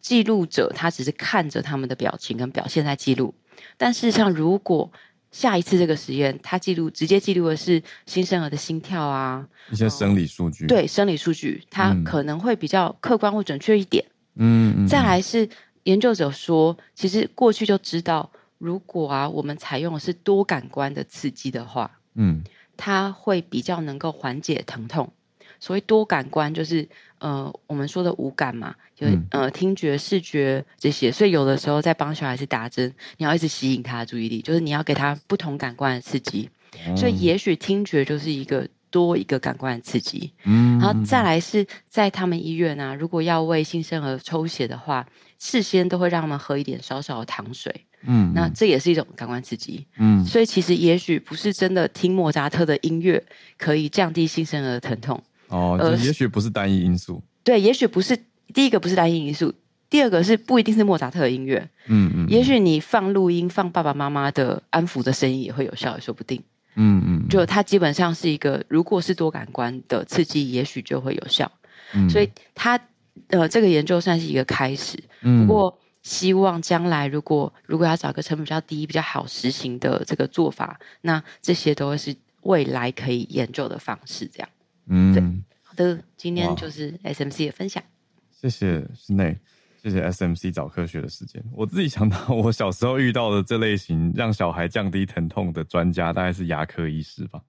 记录者他只是看着他们的表情跟表现在记录，但事实上，如果下一次这个实验，它记录直接记录的是新生儿的心跳啊，一些生理数据，对生理数据，它可能会比较客观或准确一点。嗯，再来是研究者说，其实过去就知道，如果啊我们采用的是多感官的刺激的话，嗯，它会比较能够缓解疼痛。所谓多感官就是呃我们说的五感嘛，就呃听觉、视觉这些。所以有的时候在帮小孩子打针，你要一直吸引他的注意力，就是你要给他不同感官的刺激。所以也许听觉就是一个多一个感官的刺激。嗯，然后再来是在他们医院啊，如果要为新生儿抽血的话，事先都会让他们喝一点少少的糖水。嗯，那这也是一种感官刺激。嗯，所以其实也许不是真的听莫扎特的音乐可以降低新生儿的疼痛。哦，呃，也许不是单一因素。对，也许不是第一个，不是单一因素。第二个是不一定是莫扎特的音乐。嗯嗯。也许你放录音，放爸爸妈妈的安抚的声音也会有效，也说不定。嗯嗯。就它基本上是一个，如果是多感官的刺激，也许就会有效。嗯。所以它呃，这个研究算是一个开始。嗯。不过希望将来如果如果要找个成本比较低、比较好实行的这个做法，那这些都会是未来可以研究的方式。这样。嗯，对，好的，今天就是 SMC 的分享。谢谢室内，谢谢 SMC 找科学的时间。我自己想到，我小时候遇到的这类型让小孩降低疼痛的专家，大概是牙科医师吧。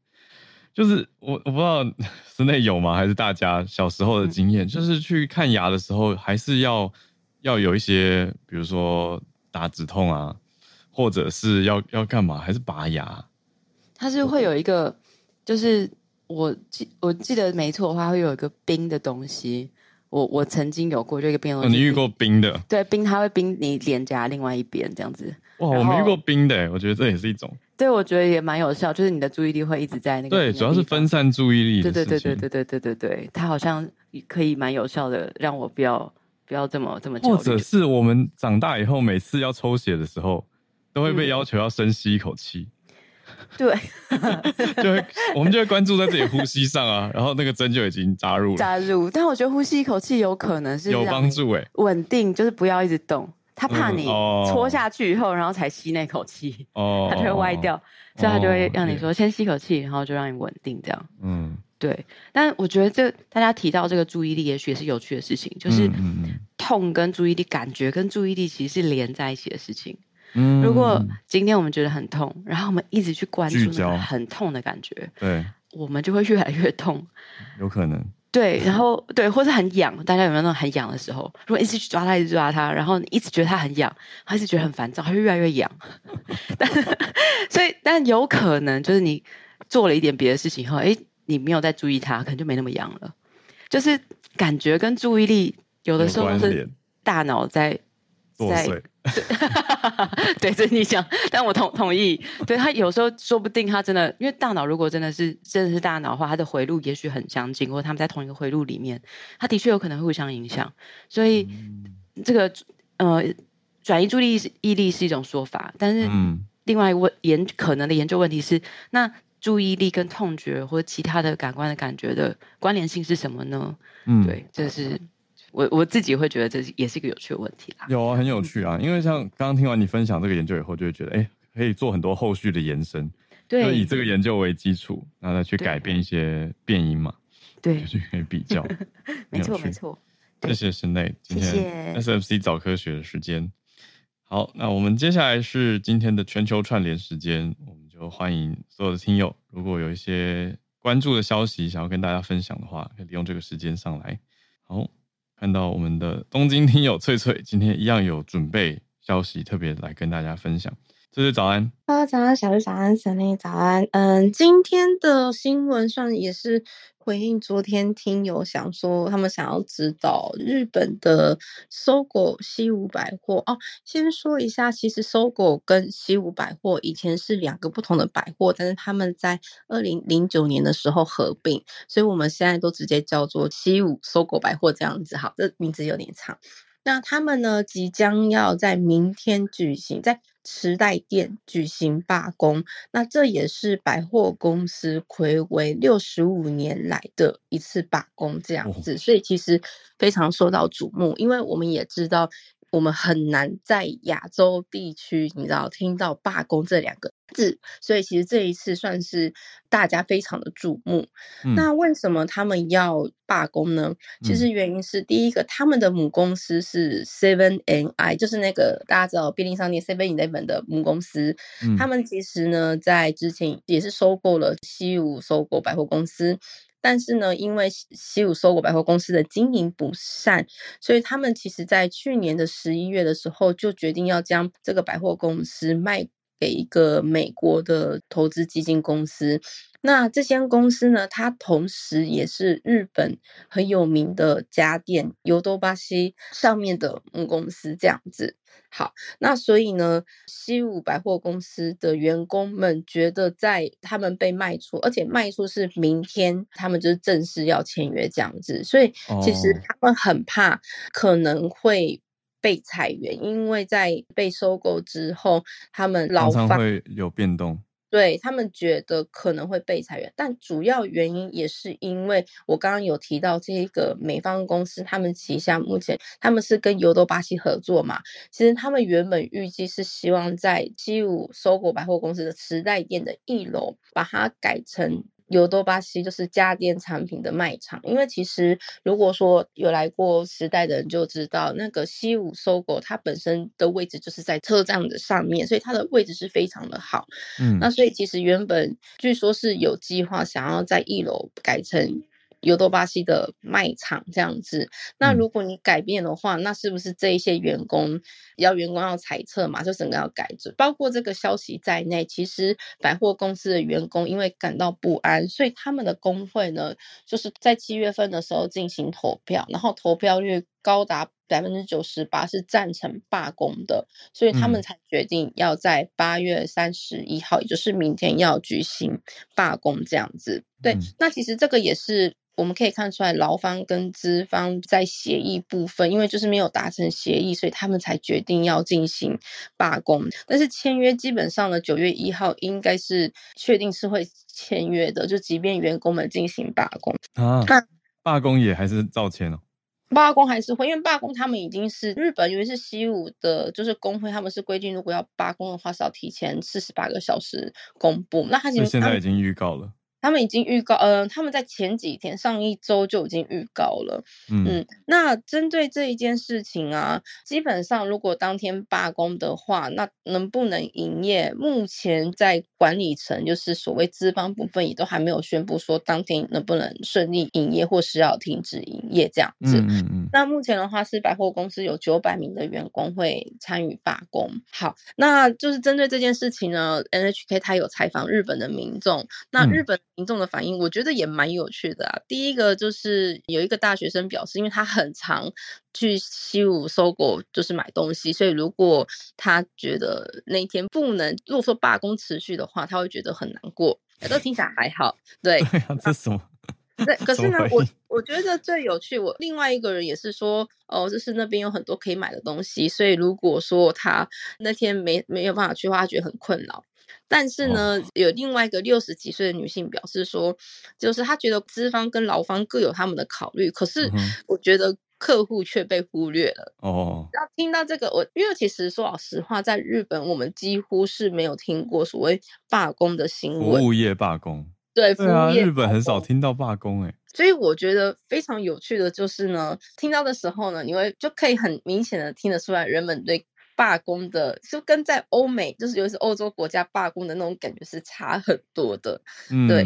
就是我我不知道室内有吗？还是大家小时候的经验，嗯、就是去看牙的时候，还是要要有一些，比如说打止痛啊，或者是要要干嘛？还是拔牙？它是会有一个，就是。我记我记得没错的话，会有一个冰的东西。我我曾经有过这个冰的东西。哦，你遇过冰的？对，冰它会冰你脸颊另外一边这样子。哇，我没遇过冰的，我觉得这也是一种。对，我觉得也蛮有效，就是你的注意力会一直在那个。对，主要是分散注意力。对对对对对对对对对，它好像可以蛮有效的，让我不要不要这么这么。或者是我们长大以后，每次要抽血的时候，都会被要求要深吸一口气。嗯 对，就会我们就会关注在自己呼吸上啊，然后那个针就已经扎入了。扎入，但我觉得呼吸一口气有可能是有帮助诶，稳定就是不要一直动，他怕你搓下去以后，然后才吸那口气，哦，他就会歪掉，所以他就会让你说先吸口气，然后就让你稳定这样。嗯，对。但我觉得这大家提到这个注意力，也许也是有趣的事情，就是痛跟注意力感觉跟注意力其实是连在一起的事情。嗯，如果今天我们觉得很痛，然后我们一直去关注那个很痛的感觉，对，我们就会越来越痛，有可能。对，然后对，或是很痒，大家有没有那种很痒的时候？如果一直去抓它，一直抓它，然后你一直觉得它很痒，他一直觉得很烦躁，它就越来越痒。但所以，但有可能就是你做了一点别的事情后，哎，你没有再注意它，可能就没那么痒了。就是感觉跟注意力有的时候是大脑在在。对，这你想，但我同同意。对，他有时候说不定他真的，因为大脑如果真的是真的是大脑的话，它的回路也许很相近，或者他们在同一个回路里面，他的确有可能互相影响。所以这个呃，转移注意力毅力是一种说法，但是另外一个研可能的研究问题是，那注意力跟痛觉或者其他的感官的感觉的关联性是什么呢？嗯，对，这是。我我自己会觉得这也是一个有趣的问题啦。有啊，很有趣啊，因为像刚刚听完你分享这个研究以后，就会觉得，哎，可以做很多后续的延伸，对，就以这个研究为基础，然后再去改变一些变因嘛，对，就可以比较。没错没错，谢谢室内今天 SFC 早科学的时间。好，那我们接下来是今天的全球串联时间，我们就欢迎所有的听友，如果有一些关注的消息想要跟大家分享的话，可以利用这个时间上来。好。看到我们的东京听友翠翠今天一样有准备消息，特别来跟大家分享。这是早安，Hello，，早安，小绿早安，森林早安。嗯，今天的新闻上也是回应昨天听友想说，他们想要知道日本的搜狗西武百货哦。先说一下，其实搜狗跟西武百货以前是两个不同的百货，但是他们在二零零九年的时候合并，所以我们现在都直接叫做西武搜狗百货这样子。好，这名字有点长。那他们呢，即将要在明天举行，在时代店举行罢工，那这也是百货公司睽违六十五年来的一次罢工，这样子，所以其实非常受到瞩目，因为我们也知道。我们很难在亚洲地区，你知道听到罢工这两个字，所以其实这一次算是大家非常的瞩目。嗯、那为什么他们要罢工呢？其实原因是第一个，他们的母公司是 Seven and I，就是那个大家知道便利商店 Seven Eleven 的母公司。嗯、他们其实呢，在之前也是收购了西武 SOGO 百货公司。但是呢，因为西武搜购百货公司的经营不善，所以他们其实在去年的十一月的时候就决定要将这个百货公司卖给一个美国的投资基金公司。那这间公司呢，它同时也是日本很有名的家电ヨドバシ上面的母公司，这样子。好，那所以呢，西武百货公司的员工们觉得，在他们被卖出，而且卖出是明天，他们就是正式要签约这样子，所以其实他们很怕可能会 被裁员，因为在被收购之后，他们老方会有变动。对，他们觉得可能会被裁员，但主要原因也是因为我刚刚有提到这个美方公司，他们旗下目前他们是跟尤多巴西合作嘛，其实他们原本预计是希望在西武 SOGO 百货公司的时代店的一楼把它改成。尤多巴西就是家电产品的卖场，因为其实如果说有来过时代的人就知道，那个西武 SOGO 它本身的位置就是在车站的上面，所以它的位置是非常的好。嗯，那所以其实原本据说是有计划想要在一楼改成。尤多巴西的卖场这样子，那如果你改变的话，嗯、那是不是这一些员工要员工要裁撤嘛？就整个要改制，包括这个消息在内，其实百货公司的员工因为感到不安，所以他们的工会呢，就是在七月份的时候进行投票，然后投票率高达百分之九十八是赞成罢工的，所以他们才决定要在八月三十一号，嗯、也就是明天要举行罢工这样子。对，嗯、那其实这个也是。我们可以看出来，劳方跟资方在协议部分，因为就是没有达成协议，所以他们才决定要进行罢工。但是签约基本上呢，九月一号应该是确定是会签约的，就即便员工们进行罢工啊，罢工也还是照签哦。罢工还是会，因为罢工他们已经是日本，因为是西武的，就是工会，他们是规定，如果要罢工的话，是要提前四十八个小时公布。那他现在已经预告了。他们已经预告，呃，他们在前几天，上一周就已经预告了。嗯，嗯，那针对这一件事情啊，基本上如果当天罢工的话，那能不能营业？目前在管理层，就是所谓资方部分，也都还没有宣布说当天能不能顺利营业，或是要停止营业这样子。嗯嗯，嗯。那目前的话，是百货公司有九百名的员工会参与罢工。好，那就是针对这件事情呢，NHK 它有采访日本的民众，那日本。民众的反应，我觉得也蛮有趣的啊。第一个就是有一个大学生表示，因为他很常去西武 SOGO 就是买东西，所以如果他觉得那一天不能，如果说罢工持续的话，他会觉得很难过。都听起来还好，对。对啊，这什么？对，可是呢，我我觉得最有趣，我另外一个人也是说，哦，就是那边有很多可以买的东西，所以如果说他那天没没有办法去的话，他觉得很困扰。但是呢，哦、有另外一个六十几岁的女性表示说，就是她觉得资方跟劳方各有他们的考虑，可是我觉得客户却被忽略了。哦，然后听到这个，我因为其实说老实话，在日本我们几乎是没有听过所谓罢工的新闻。服务业罢工，对，服务业罢工，对啊，日本很少听到罢工诶。所以我觉得非常有趣的就是呢，听到的时候呢，你会就可以很明显的听得出来，人们对。罢工的就跟在欧美，就是尤其是欧洲国家罢工的那种感觉是差很多的。嗯、对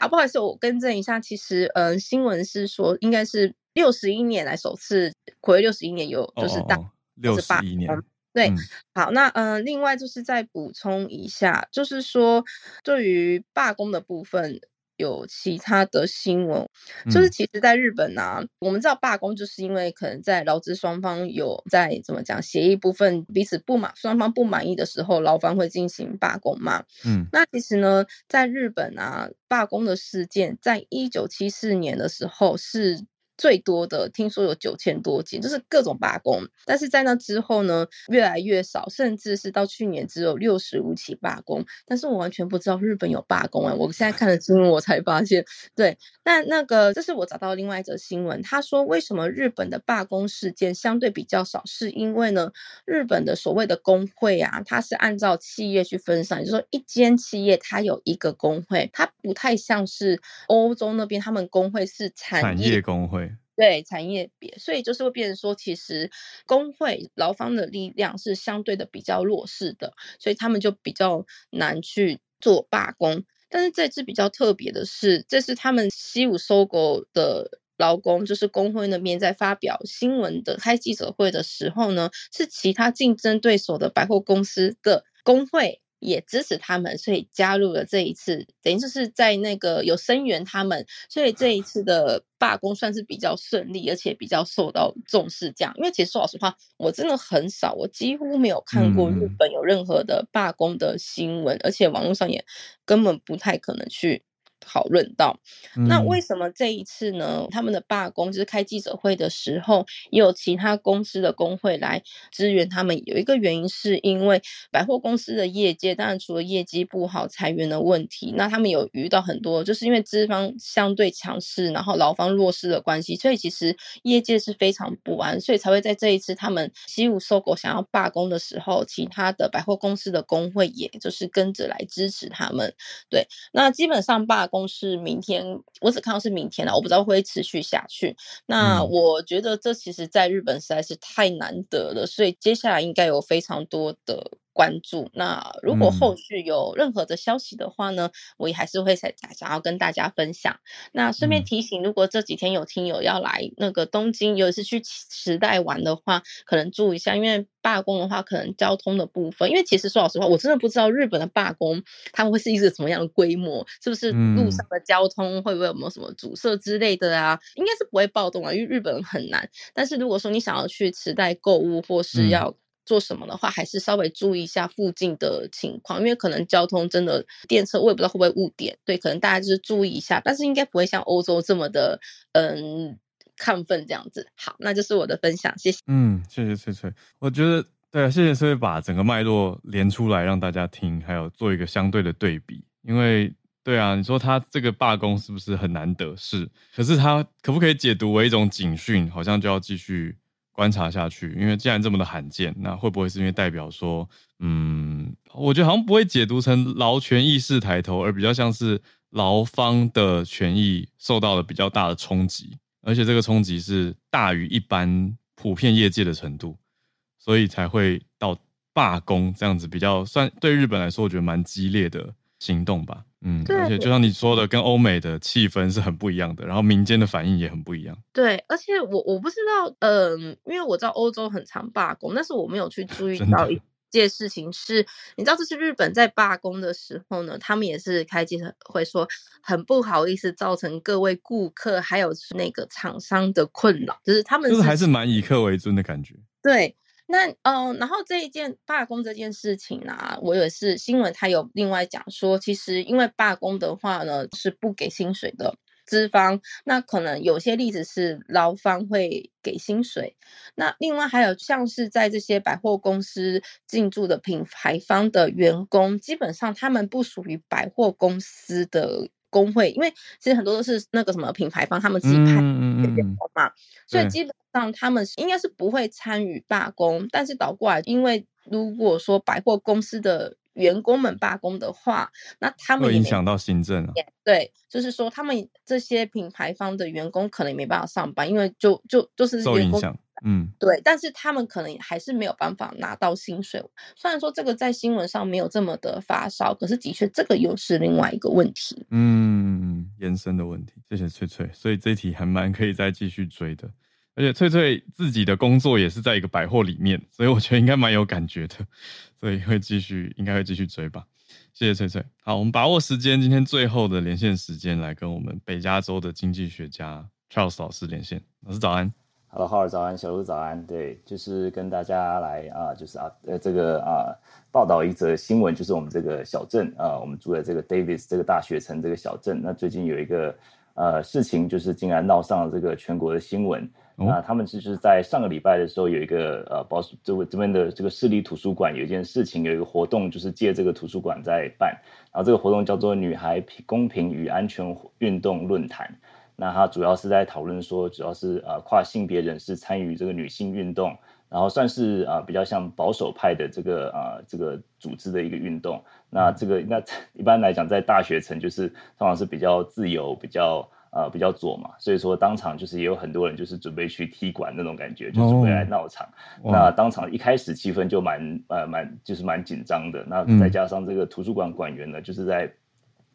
啊，不好意思，我更正一下，其实嗯、呃，新闻是说应该是六十一年来首次，睽违六十一年有就是大六十一年。对，嗯、好，那嗯、呃，另外就是再补充一下，就是说对于罢工的部分。有其他的新闻，就是其实，在日本呢、啊，嗯、我们知道罢工，就是因为可能在劳资双方有在怎么讲协议部分彼此不满，双方不满意的时候，劳方会进行罢工嘛。嗯，那其实呢，在日本啊，罢工的事件，在一九七四年的时候是最多的听说有九千多件，就是各种罢工。但是在那之后呢，越来越少，甚至是到去年只有六十五起罢工。但是我完全不知道日本有罢工啊！我现在看了新闻，我才发现。对，那那个这是我找到另外一则新闻，他说为什么日本的罢工事件相对比较少，是因为呢，日本的所谓的工会啊，它是按照企业去分散，就是说一间企业它有一个工会，它不太像是欧洲那边他们工会是产业，产业工会。对产业别，所以就是会变成说，其实工会劳方的力量是相对的比较弱势的，所以他们就比较难去做罢工。但是这次比较特别的是，这是他们西武收购的劳工，就是工会那边在发表新闻的开记者会的时候呢，是其他竞争对手的百货公司的工会。也支持他们，所以加入了这一次，等于就是在那个有声援他们，所以这一次的罢工算是比较顺利，而且比较受到重视。这样，因为其实说老实话，我真的很少，我几乎没有看过日本有任何的罢工的新闻，嗯、而且网络上也根本不太可能去。讨论到，那为什么这一次呢？他们的罢工就是开记者会的时候，也有其他公司的工会来支援他们。有一个原因是因为百货公司的业界，当然除了业绩不好、裁员的问题，那他们有遇到很多，就是因为资方相对强势，然后劳方弱势的关系，所以其实业界是非常不安，所以才会在这一次他们西武 SOGO 想要罢工的时候，其他的百货公司的工会也就是跟着来支持他们。对，那基本上罢工。是明天，我只看到是明天了，我不知道会持续下去。那我觉得这其实在日本实在是太难得了，所以接下来应该有非常多的。关注。那如果后续有任何的消息的话呢，嗯、我也还是会想想要跟大家分享。那顺便提醒，如果这几天有听友要来那个东京，尤其是去时代玩的话，可能注意一下，因为罢工的话，可能交通的部分，因为其实说老实话，我真的不知道日本的罢工他们会是一个什么样的规模，是不是路上的交通会不会有没有什么阻塞之类的啊？应该是不会暴动啊，因为日本很难。但是如果说你想要去池袋购物或是要、嗯做什么的话，还是稍微注意一下附近的情况，因为可能交通真的电车，我也不知道会不会误点。对，可能大家就是注意一下，但是应该不会像欧洲这么的嗯亢奋这样子。好，那就是我的分享，谢谢。嗯，谢谢翠翠。我觉得对啊，谢谢翠翠把整个脉络连出来让大家听，还有做一个相对的对比。因为对啊，你说他这个罢工是不是很难得？是，可是他可不可以解读为一种警讯？好像就要继续。观察下去，因为既然这么的罕见，那会不会是因为代表说，嗯，我觉得好像不会解读成劳权意识抬头，而比较像是劳方的权益受到了比较大的冲击，而且这个冲击是大于一般普遍业界的程度，所以才会到罢工这样子比较算对日本来说，我觉得蛮激烈的行动吧。嗯，对而且就像你说的，跟欧美的气氛是很不一样的，然后民间的反应也很不一样。对，而且我我不知道，嗯、呃，因为我知道欧洲很常罢工，但是我没有去注 意到一件事情是，你知道，这是日本在罢工的时候呢，他们也是开记者会说，很不好意思造成各位顾客还有那个厂商的困扰，就是他们是就是还是蛮以客为尊的感觉。对。那嗯，然后这一件罢工这件事情呢、我也是新闻，他有另外讲说，其实因为罢工的话呢，是不给薪水的资方，那可能有些例子是劳方会给薪水，那另外还有像是在这些百货公司进驻的品牌方的员工，基本上他们不属于百货公司的。工会，因为其实很多都是那个什么品牌方，他们自己派员工嘛，所以基本上他们应该是不会参与罢工。但是倒过来，因为如果说百货公司的员工们罢工的话，那他们会影响到行政啊。对，就是说他们这些品牌方的员工可能也没办法上班，因为就就就是受影响。嗯，对，但是他们可能还是没有办法拿到薪水。虽然说这个在新闻上没有这么的发烧，可是的确这个又是另外一个问题。嗯，延伸的问题。谢谢翠翠，所以这一题还蛮可以再继续追的。而且翠翠自己的工作也是在一个百货里面，所以我觉得应该蛮有感觉的，所以会继续，应该会继续追吧。谢谢翠翠。好，我们把握时间，今天最后的连线时间来跟我们北加州的经济学家 Charles 老师连线。老师早安。Hello，浩尔早安，小鹿早安。对，就是跟大家来啊，就是啊，呃，这个啊，报道一则新闻，就是我们这个小镇啊，我们住在这个 Davis 这个大学城这个小镇，那最近有一个呃事情，就是竟然闹上了这个全国的新闻。那他们就是在上个礼拜的时候有一个呃保守这这边的这个市立图书馆有一件事情，有一个活动，就是借这个图书馆在办，然后这个活动叫做“女孩公平与安全运动论坛”。那它主要是在讨论说，主要是呃跨性别人士参与这个女性运动，然后算是啊、呃、比较像保守派的这个啊、呃、这个组织的一个运动。那这个那 一般来讲，在大学城就是通常是比较自由，比较。呃，比较左嘛，所以说当场就是也有很多人就是准备去踢馆那种感觉，就准备来闹场。Oh. 那当场一开始气氛就蛮呃蛮就是蛮紧张的。那再加上这个图书馆馆员呢，就是在。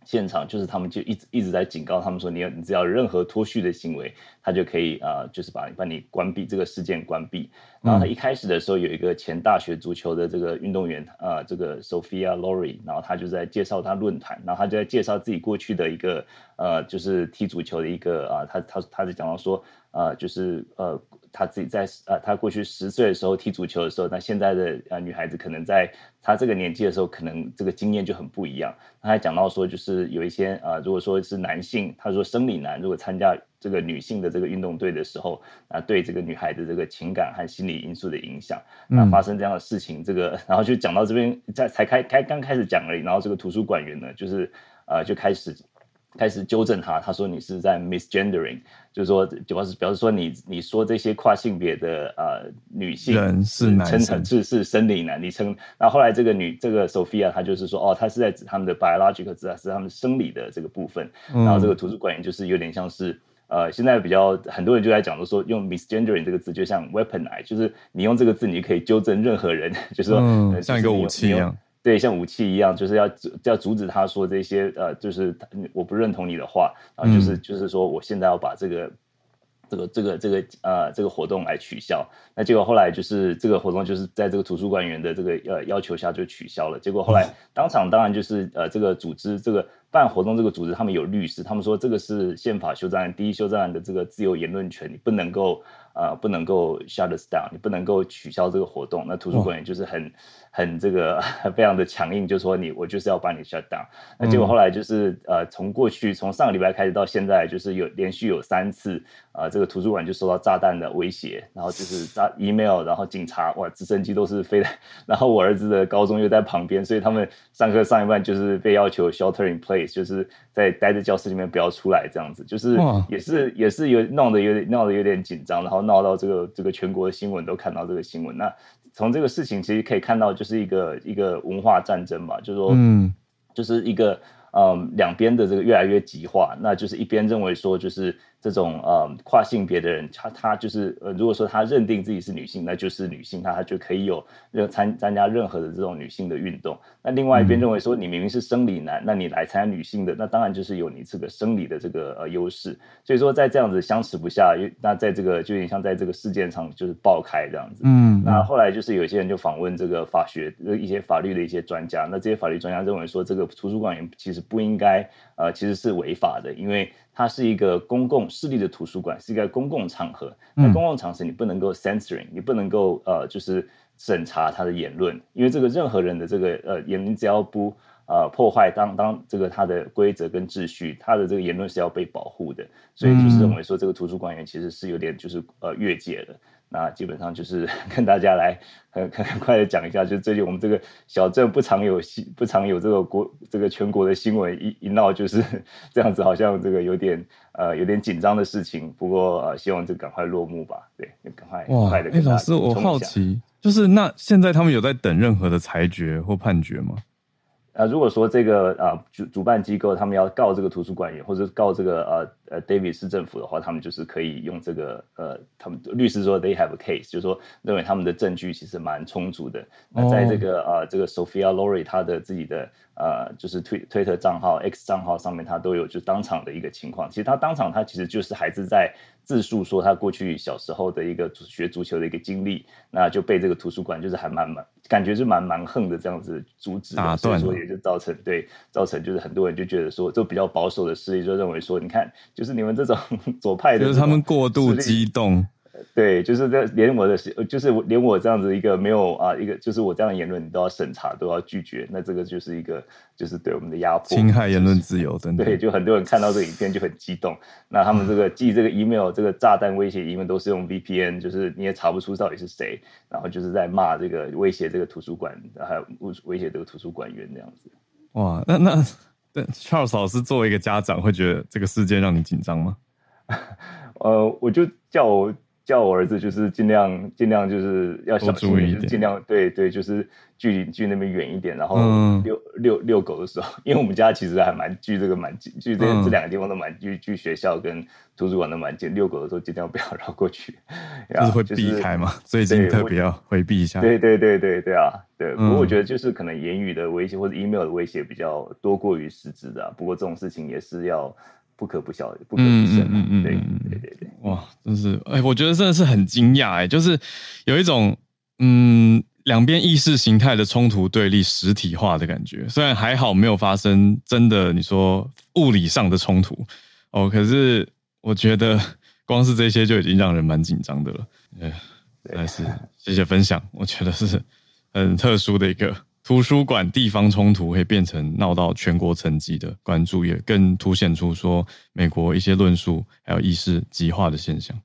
现场就是他们就一直一直在警告他们说，你要你只要任何脱序的行为，他就可以啊、呃，就是把你把你关闭这个事件关闭。然后他一开始的时候有一个前大学足球的这个运动员啊、呃，这个 Sophia Laurie，然后他就在介绍他论坛，然后他就在介绍自己过去的一个呃，就是踢足球的一个啊，他他他就讲到说呃，就是呃。他自己在呃，他过去十岁的时候踢足球的时候，那现在的呃女孩子可能在他这个年纪的时候，可能这个经验就很不一样。他还讲到说，就是有一些呃，如果说是男性，他说生理男如果参加这个女性的这个运动队的时候，啊，对这个女孩子这个情感和心理因素的影响，那发生这样的事情，这个然后就讲到这边，在才开开刚开始讲而已，然后这个图书馆员呢，就是呃就开始。开始纠正他，他说你是在 misgendering，就是说主要是表示说你你说这些跨性别的呃女性人是男生。是是生理男，你称，那后，后来这个女这个 Sophia 她就是说哦，她是在指他们的 biological 指的是他们生理的这个部分，嗯、然后这个图书馆员就是有点像是呃现在比较很多人就在讲说用 misgendering 这个字就像 weaponize，就是你用这个字你可以纠正任何人，就是说、嗯、像一个武器一样。对，像武器一样，就是要要阻止他说这些呃，就是我不认同你的话，然后就是、嗯、就是说，我现在要把这个这个这个这个呃这个活动来取消。那结果后来就是这个活动就是在这个图书馆员的这个呃要求下就取消了。结果后来当场当然就是呃这个组织这个办活动这个组织他们有律师，他们说这个是宪法修正案第一修正案的这个自由言论权，你不能够呃不能够 shut us down，你不能够取消这个活动。那图书馆员就是很。很这个 非常的强硬，就说你我就是要把你 shut down。那结果后来就是、嗯、呃，从过去从上个礼拜开始到现在，就是有连续有三次啊、呃，这个图书馆就受到炸弹的威胁，然后就是炸 email，然后警察哇，直升机都是飞的。然后我儿子的高中又在旁边，所以他们上课上一半就是被要求 shelter in place，就是在待在教室里面不要出来这样子，就是也是也是有闹得有点闹得有点紧张，然后闹到这个这个全国的新闻都看到这个新闻那。从这个事情其实可以看到，就是一个一个文化战争吧，就是说，嗯，就是一个嗯两边的这个越来越极化，那就是一边认为说就是。这种呃跨性别的人，他他就是呃，如果说他认定自己是女性，那就是女性，他他就可以有任参参加任何的这种女性的运动。那另外一边认为说，你明明是生理男，那你来参加女性的，那当然就是有你这个生理的这个呃优势。所以说，在这样子相持不下，那在这个就有点像在这个事件上就是爆开这样子。嗯，那后来就是有些人就访问这个法学一些法律的一些专家，那这些法律专家认为说，这个图书馆员其实不应该呃其实是违法的，因为。它是一个公共势力的图书馆，是一个公共场合。那公共场合你不能够 censoring，你不能够呃，就是审查他的言论，因为这个任何人的这个呃言论，只要不呃破坏当当这个他的规则跟秩序，他的这个言论是要被保护的。所以就是认为说，这个图书馆员其实是有点就是呃越界的。那基本上就是 跟大家来很很 很快的讲一下，就是最近我们这个小镇不常有新不常有这个国这个全国的新闻一一闹就是 这样子，好像这个有点呃有点紧张的事情。不过呃希望这赶快落幕吧，对，赶快快的。哎，老师，我好奇，就是那现在他们有在等任何的裁决或判决吗？啊，如果说这个啊主主办机构他们要告这个图书馆员，或者告这个呃呃 David 市政府的话，他们就是可以用这个呃，他们律师说 they have a case，就是说认为他们的证据其实蛮充足的。那在这个啊这个 Sophia Laurie 他的自己的呃就是推推特账号 X 账号上面，她都有就当场的一个情况。其实她当场她其实就是还是在自述说她过去小时候的一个学足球的一个经历，那就被这个图书馆就是还蛮蛮感觉是蛮蛮横的这样子阻止的，所以说也就造成对造成就是很多人就觉得说，就比较保守的势力就认为说，你看就是你们这种 左派的，就是他们过度激动，对，就是在连我的，就是连我这样子一个没有啊，一个就是我这样的言论，你都要审查，都要拒绝，那这个就是一个就是对我们的压迫，侵害言论自由，真的。对，就很多人看到这个影片就很激动。那他们这个寄这个 email，这个炸弹威胁 email 都是用 VPN，就是你也查不出到底是谁，然后就是在骂这个威胁这个图书馆，还有威威胁这个图书馆员这样子。哇，那那那 Charles 老师作为一个家长，会觉得这个事件让你紧张吗？呃，我就叫我叫我儿子，就是尽量尽量就是要小心一点，就是尽量对对，就是距离距那边远一点。然后遛遛遛狗的时候，因为我们家其实还蛮距这个蛮近，距这这两个地方都蛮距，距学校跟图书馆都蛮近。遛狗的时候尽量不要 绕过去，就是会避开嘛。最近特别要回避一下。对对对对对啊，对。不过我觉得就是可能言语的威胁或者 email 的威胁比较多过于实质的。不过这种事情也是要。不可不晓，不可不慎。嗯嗯对对对对，哇，真是哎、欸，我觉得真的是很惊讶哎，就是有一种嗯，两边意识形态的冲突对立实体化的感觉。虽然还好没有发生真的你说物理上的冲突哦，可是我觉得 光是这些就已经让人蛮紧张的了。哎，还是谢谢分享，我觉得是很特殊的一个。图书馆地方冲突会变成闹到全国层级的关注，也更凸显出说美国一些论述还有意识极化的现象。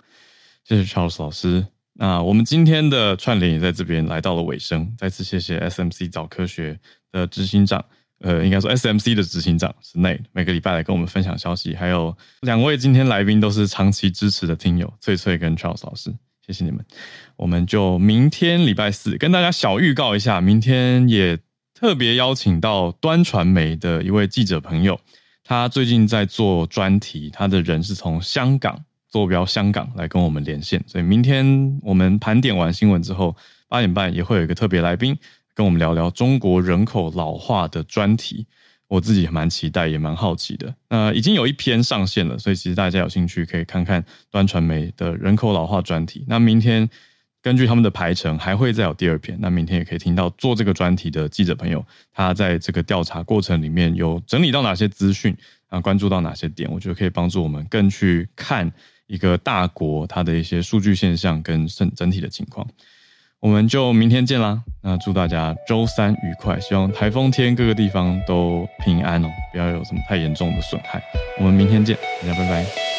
谢谢 Charles 老师。那我们今天的串联也在这边来到了尾声，再次谢谢 SMC 早科学的执行长，呃，应该说 SMC 的执行长是 Nate，每个礼拜来跟我们分享消息，还有两位今天来宾都是长期支持的听友，翠翠跟 Charles 老师。谢谢你们，我们就明天礼拜四跟大家小预告一下，明天也特别邀请到端传媒的一位记者朋友，他最近在做专题，他的人是从香港坐标香港来跟我们连线，所以明天我们盘点完新闻之后，八点半也会有一个特别来宾跟我们聊聊中国人口老化的专题。我自己也蛮期待，也蛮好奇的。那已经有一篇上线了，所以其实大家有兴趣可以看看端传媒的人口老化专题。那明天根据他们的排程，还会再有第二篇。那明天也可以听到做这个专题的记者朋友，他在这个调查过程里面有整理到哪些资讯啊，关注到哪些点，我觉得可以帮助我们更去看一个大国它的一些数据现象跟整整体的情况。我们就明天见啦！那祝大家周三愉快，希望台风天各个地方都平安哦，不要有什么太严重的损害。我们明天见，大家拜拜。